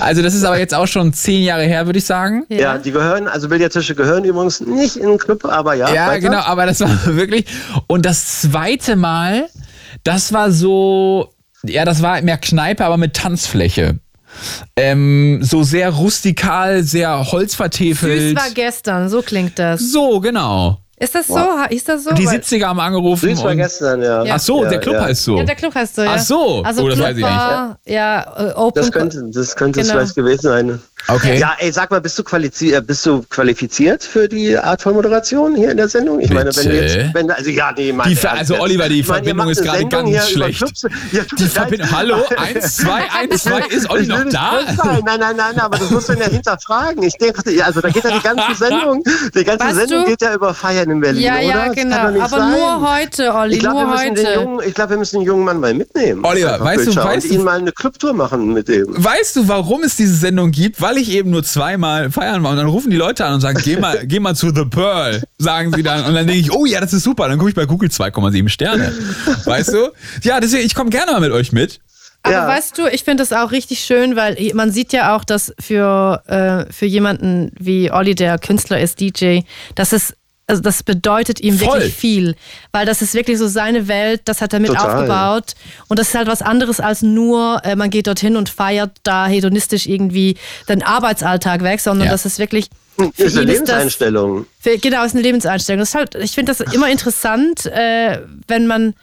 also das ist aber jetzt auch schon zehn Jahre her, würde ich sagen. Ja. die gehören, also Billardtische gehören übrigens nicht in den Club, aber ja. Ja, weiter. genau, aber das war *laughs* wirklich. Und das zweite Mal, das war so. ja, das war mehr Kneipe, aber mit Tanzfläche. Ähm, so sehr rustikal, sehr holzvertefelt. Süß war gestern, so klingt das. So, genau. Ist das so? Ist das so? Die Weil- 70er haben angerufen. Süß war gestern, ja. Ja. Ach so, Ja, der Club ja. heißt so. Ja, der Club heißt so, ja. Ach so. Also Oh, das Club weiß ich nicht. war, ja, äh, Open Das könnte, das könnte es Genau. vielleicht gewesen sein. Okay. Ja, ey, sag mal, bist du, qualifiziert, äh, bist du qualifiziert für die Art von Moderation hier in der Sendung? Ich meine, wenn du Bitte? jetzt, wenn, also ja, nee, meine Die also jetzt. Oliver, die meine, Verbindung macht ist gerade ganz schlecht. *laughs* Ja, Die Verbindung. Hallo? 1, 2, 1, 2. Ist Olli noch da? sein. Nein, nein, nein, aber das musst du ja hinterfragen. Ich denke, ja, also da geht ja die ganze *laughs* Sendung, die ganze Weißt Sendung du? geht ja über Feiern in Berlin, Ja, oder? ja, Das genau. Kann doch nicht Aber sein. nur heute, Olli, Ich glaube, wir, nur müssen den heute. jungen- ich glaub, wir müssen den jungen Mann mal mitnehmen. Oliver, weißt du, weißt du- ihn mal eine Clubtour machen mit dem. Weißt du, warum es diese Sendung gibt? Weil ich eben nur zweimal feiern war. Und dann rufen die Leute an und sagen, geh mal, geh mal zu The Pearl, sagen sie dann. Und dann denke ich, oh ja, das ist super. Dann gucke ich bei Google 2,7 Sterne. Weißt du? Ja, deswegen, ich komme gerne mal mit euch mit. Aber Ja. weißt du, ich finde das auch richtig schön, weil man sieht ja auch, dass für, äh, für jemanden wie Olli, der Künstler ist, DJ, dass es also das bedeutet ihm Voll. wirklich viel, weil das ist wirklich so seine Welt, das hat er mit Total. aufgebaut und das ist halt was anderes als nur, äh, man geht dorthin und feiert da hedonistisch irgendwie den Arbeitsalltag weg, sondern Ja. das ist wirklich für Ist eine ist das, Lebenseinstellung. für, genau, ist eine Lebenseinstellung. Das ist halt, ich finde das immer interessant, äh, wenn man,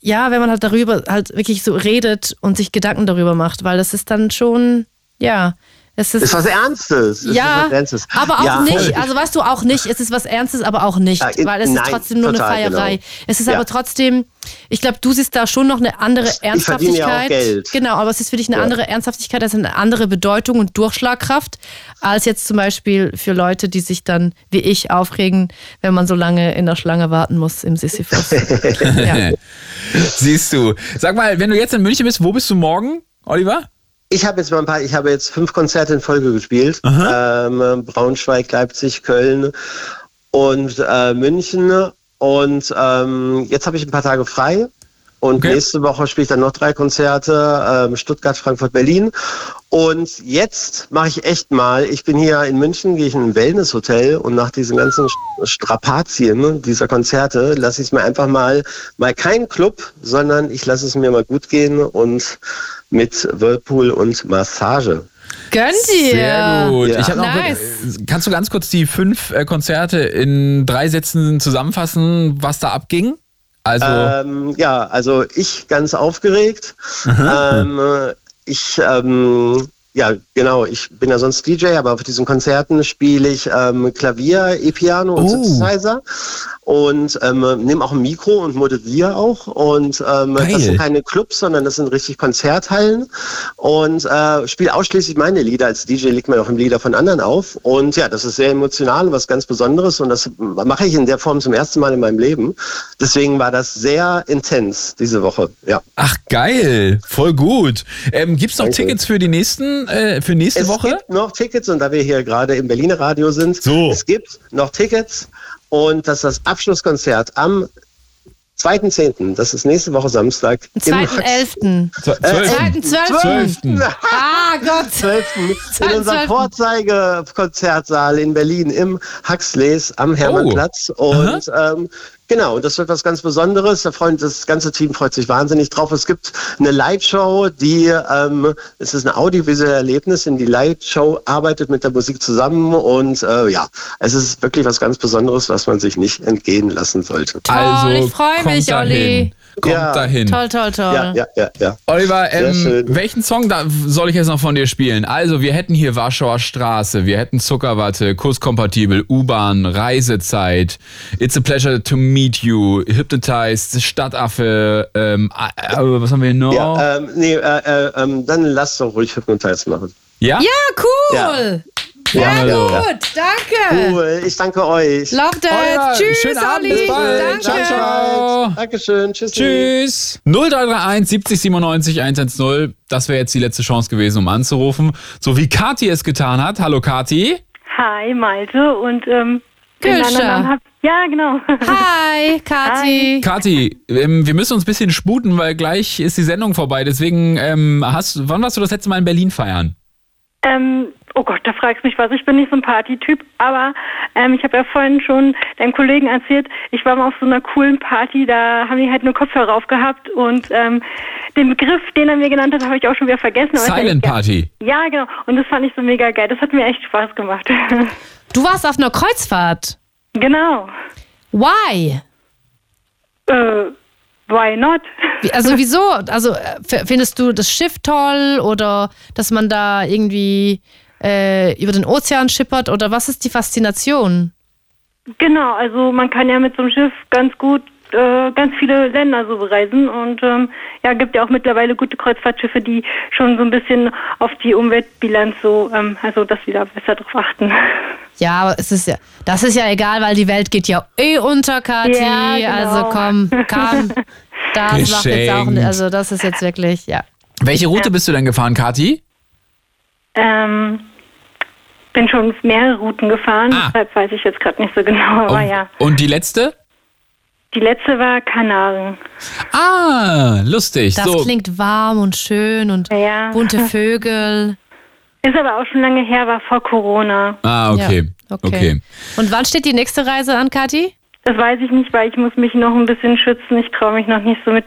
ja, wenn man halt darüber halt wirklich so redet und sich Gedanken darüber macht, weil das ist dann schon, ja, es ist. Ist was Ernstes. Es ja, ist was Ernstes. aber auch Ja, nicht, also weißt du, auch nicht, es ist was Ernstes, aber auch nicht, Ja, in- weil es nein, ist trotzdem nur total, eine Feierei. genau. Es ist Ja. aber trotzdem, ich glaube, du siehst da schon noch eine andere Ich verdiene ja auch Ernsthaftigkeit. Geld. Genau, aber es ist für dich eine Ja. andere Ernsthaftigkeit, also eine andere Bedeutung und Durchschlagkraft, als jetzt zum Beispiel für Leute, die sich dann wie ich aufregen, wenn man so lange in der Schlange warten muss im Sisyphus. *laughs* ja. Siehst du. Sag mal, wenn du jetzt in München bist, wo bist du morgen, Oliver? Ich habe jetzt mal ein paar, ich habe jetzt fünf Konzerte in Folge gespielt. Ähm, Braunschweig, Leipzig, Köln und äh, München. Und ähm, jetzt habe ich ein paar Tage frei. Und Okay. nächste Woche spiele ich dann noch drei Konzerte, ähm, Stuttgart, Frankfurt, Berlin. Und jetzt mache ich echt mal, ich bin hier in München, gehe ich in ein Wellnesshotel und nach diesen ganzen St- Strapazien dieser Konzerte lasse ich es mir einfach mal, mal kein Club, sondern ich lasse es mir mal gut gehen und mit Whirlpool und Massage. Gönn dir! Sehr gut. Ja. Ich hab noch, Nice. Kannst du ganz kurz die fünf äh, Konzerte in drei Sätzen zusammenfassen, was da abging? Also, Ähm, ja, also ich ganz aufgeregt. Ähm, äh, ich, ähm, ja, genau, ich bin ja sonst DJ, aber auf diesen Konzerten spiele ich ähm, Klavier, E-Piano und Oh. Synthesizer und ähm, nehme auch ein Mikro und moderiere auch. Und ähm, Geil. das sind keine Clubs, sondern das sind richtig Konzerthallen und äh, spiele ausschließlich meine Lieder. Als DJ legt man auch Lieder von anderen auf. Und ja, das ist sehr emotional und was ganz Besonderes und das mache ich in der Form zum ersten Mal in meinem Leben. Deswegen war das sehr intens diese Woche. Ja. ach geil, voll gut. Ähm, gibt's noch Danke. Tickets für die nächsten, äh, für nächste Es Woche? gibt noch Tickets und da wir hier gerade im Berliner Radio sind, So. es gibt noch Tickets und das ist das Abschlusskonzert am 2.10., das ist nächste Woche Samstag. im Hax- 2.11. Zw- Zwölften. 2.12. Zwölften. *laughs* Ah Gott! 12. in unserem 12.. Vorzeigekonzertsaal in Berlin im Huxleys am Hermannplatz. Oh. Und ähm, genau, und das wird was ganz Besonderes. Der Freund, das ganze Team freut sich wahnsinnig drauf. Es gibt eine Lightshow, die ähm, es ist ein audiovisuelles Erlebnis. In die Lightshow arbeitet mit der Musik zusammen und äh, ja, es ist wirklich was ganz Besonderes, was man sich nicht entgehen lassen sollte. Also, ich freu kommt mich, dahin. Olli. Kommt Ja. dahin. Toll, toll, toll. Ja, ja, ja, ja. Oliver, ähm, welchen Song da soll ich jetzt noch von dir spielen? Also, wir hätten hier Warschauer Straße, wir hätten Zuckerwatte, Kurskompatibel, U-Bahn, Reisezeit, It's a Pleasure to Meet You, Hypnotized, Stadtaffe, ähm, äh, was haben wir noch? Ja, ähm, nee, äh, äh, ähm, dann lass doch ruhig Hypnotize machen. Ja? Ja, cool! Sehr Ja, ja, gut, ja. danke! Cool, ich danke euch. Love that! Tschüss, schönen Abend, Olli! bis bald. Danke! Ciao, ciao. Dankeschön, tschüss. Tschüss. 0331 70 97 110. Das wäre jetzt die letzte Chance gewesen, um anzurufen. So wie Kati es getan hat. Hallo Kati. Hi, Malte und ähm, den anderen Namen hab- Ja, genau. Hi, *laughs* Kathi! Kati, ähm, wir müssen uns ein bisschen sputen, weil gleich ist die Sendung vorbei. Deswegen, ähm, hast, wann warst du das letzte Mal in Berlin feiern? ähm, Oh Gott, da fragst du mich was. Ich bin nicht so ein Partytyp, aber ähm, ich habe ja vorhin schon deinem Kollegen erzählt, ich war mal auf so einer coolen Party, da haben die halt nur Kopfhörer aufgehabt und ähm, den Begriff, den er mir genannt hat, habe ich auch schon wieder vergessen. aber Silent Party. Ja, genau. Und das fand ich so mega geil. Das hat mir echt Spaß gemacht. *laughs* Du warst auf einer Kreuzfahrt. Genau. Why? Äh, why not? Also *laughs* wieso? Also äh, findest du das Schiff toll oder dass man da irgendwie äh, über den Ozean schippert oder was ist die Faszination? Genau, also man kann ja mit so einem Schiff ganz gut äh, ganz viele Länder so bereisen und ähm, ja, gibt ja auch mittlerweile gute Kreuzfahrtschiffe, die schon so ein bisschen auf die Umweltbilanz so, ähm, also dass sie da besser drauf achten. Ja, aber es ist ja, das ist ja egal, weil die Welt geht ja eh unter, Kathi. Ja, genau. Also komm, komm. Das macht jetzt auch, also das ist jetzt wirklich, ja. Welche Route bist du denn gefahren, Kati? Ähm, bin schon mehrere Routen gefahren, Ah. deshalb weiß ich jetzt gerade nicht so genau, aber und, ja. und die letzte? Die letzte war Kanaren. Ah, lustig. Das so. klingt warm und schön und Ja. bunte *laughs* Vögel. Ist aber auch schon lange her, war vor Corona. Ah, okay. Ja, okay. Und wann steht die nächste Reise an, Kathi? Das weiß ich nicht, weil ich muss mich noch ein bisschen schützen. Ich traue mich noch nicht so mit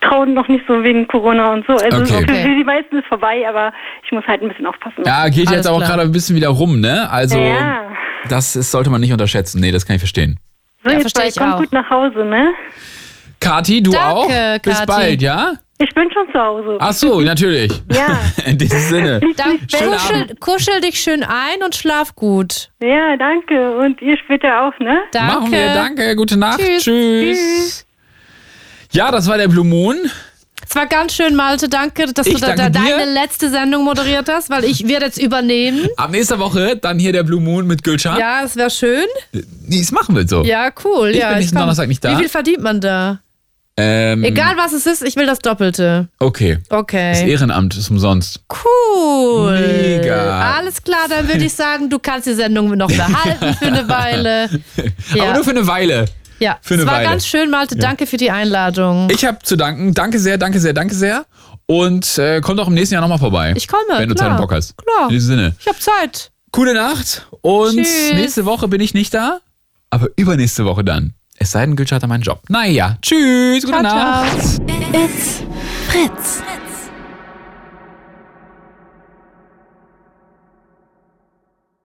traue noch nicht so wegen Corona und so. Also Okay. für die meisten ist vorbei, aber ich muss halt ein bisschen aufpassen. Ja, geht Alles jetzt auch klar. gerade ein bisschen wieder rum, ne? Also, Ja. das ist, sollte man nicht unterschätzen. Nee, das kann ich verstehen. So, Ja, jetzt bald, ich kommt auch. gut nach Hause, ne? Kati, du Danke, auch? Bis Kathi. bald, ja? Ich bin schon zu Hause. Ach so, natürlich. *laughs* Ja. *laughs* In diesem Sinne. Dann kuschel, kuschel dich schön ein und schlaf gut. Ja, danke. Und ihr später auch, ne? Danke. Machen wir, danke, gute Nacht. Tschüss. Tschüss. Ja, das war der Blue Moon. Es war ganz schön, Malte. Danke, dass Ich du da, da deine letzte Sendung moderiert hast, weil ich werde jetzt übernehmen. Ab nächster Woche dann hier der Blue Moon mit Gülcan. Ja, es wäre schön. Nee, das machen wir so. Ja, cool. Ich ja, bin nächsten. Donnerstag nicht da. Wie viel verdient man da? Ähm, Egal was es ist, ich will das Doppelte. Okay. Das Okay. Ehrenamt ist umsonst. Cool. Mega. Alles klar, dann würde ich *laughs* sagen, du kannst die Sendung noch behalten für eine Weile. *laughs* Ja. Aber nur für eine Weile. Ja, für eine es war Weile. ganz schön, Malte. Danke für die Einladung. Ich habe zu danken. Danke sehr, danke sehr, danke sehr. Und äh, komm doch im nächsten Jahr nochmal vorbei. Ich komme, Wenn du klar. Zeit und Bock hast. Klar. In diesem Sinne. Ich habe Zeit. Gute Nacht. Und Tschüss. nächste Woche bin ich nicht da. Aber übernächste Woche dann. Es sei denn, Gülsch hat meinen Job. Naja. Tschüss. Gute Ciao, ciao. Nacht. It's Fritz.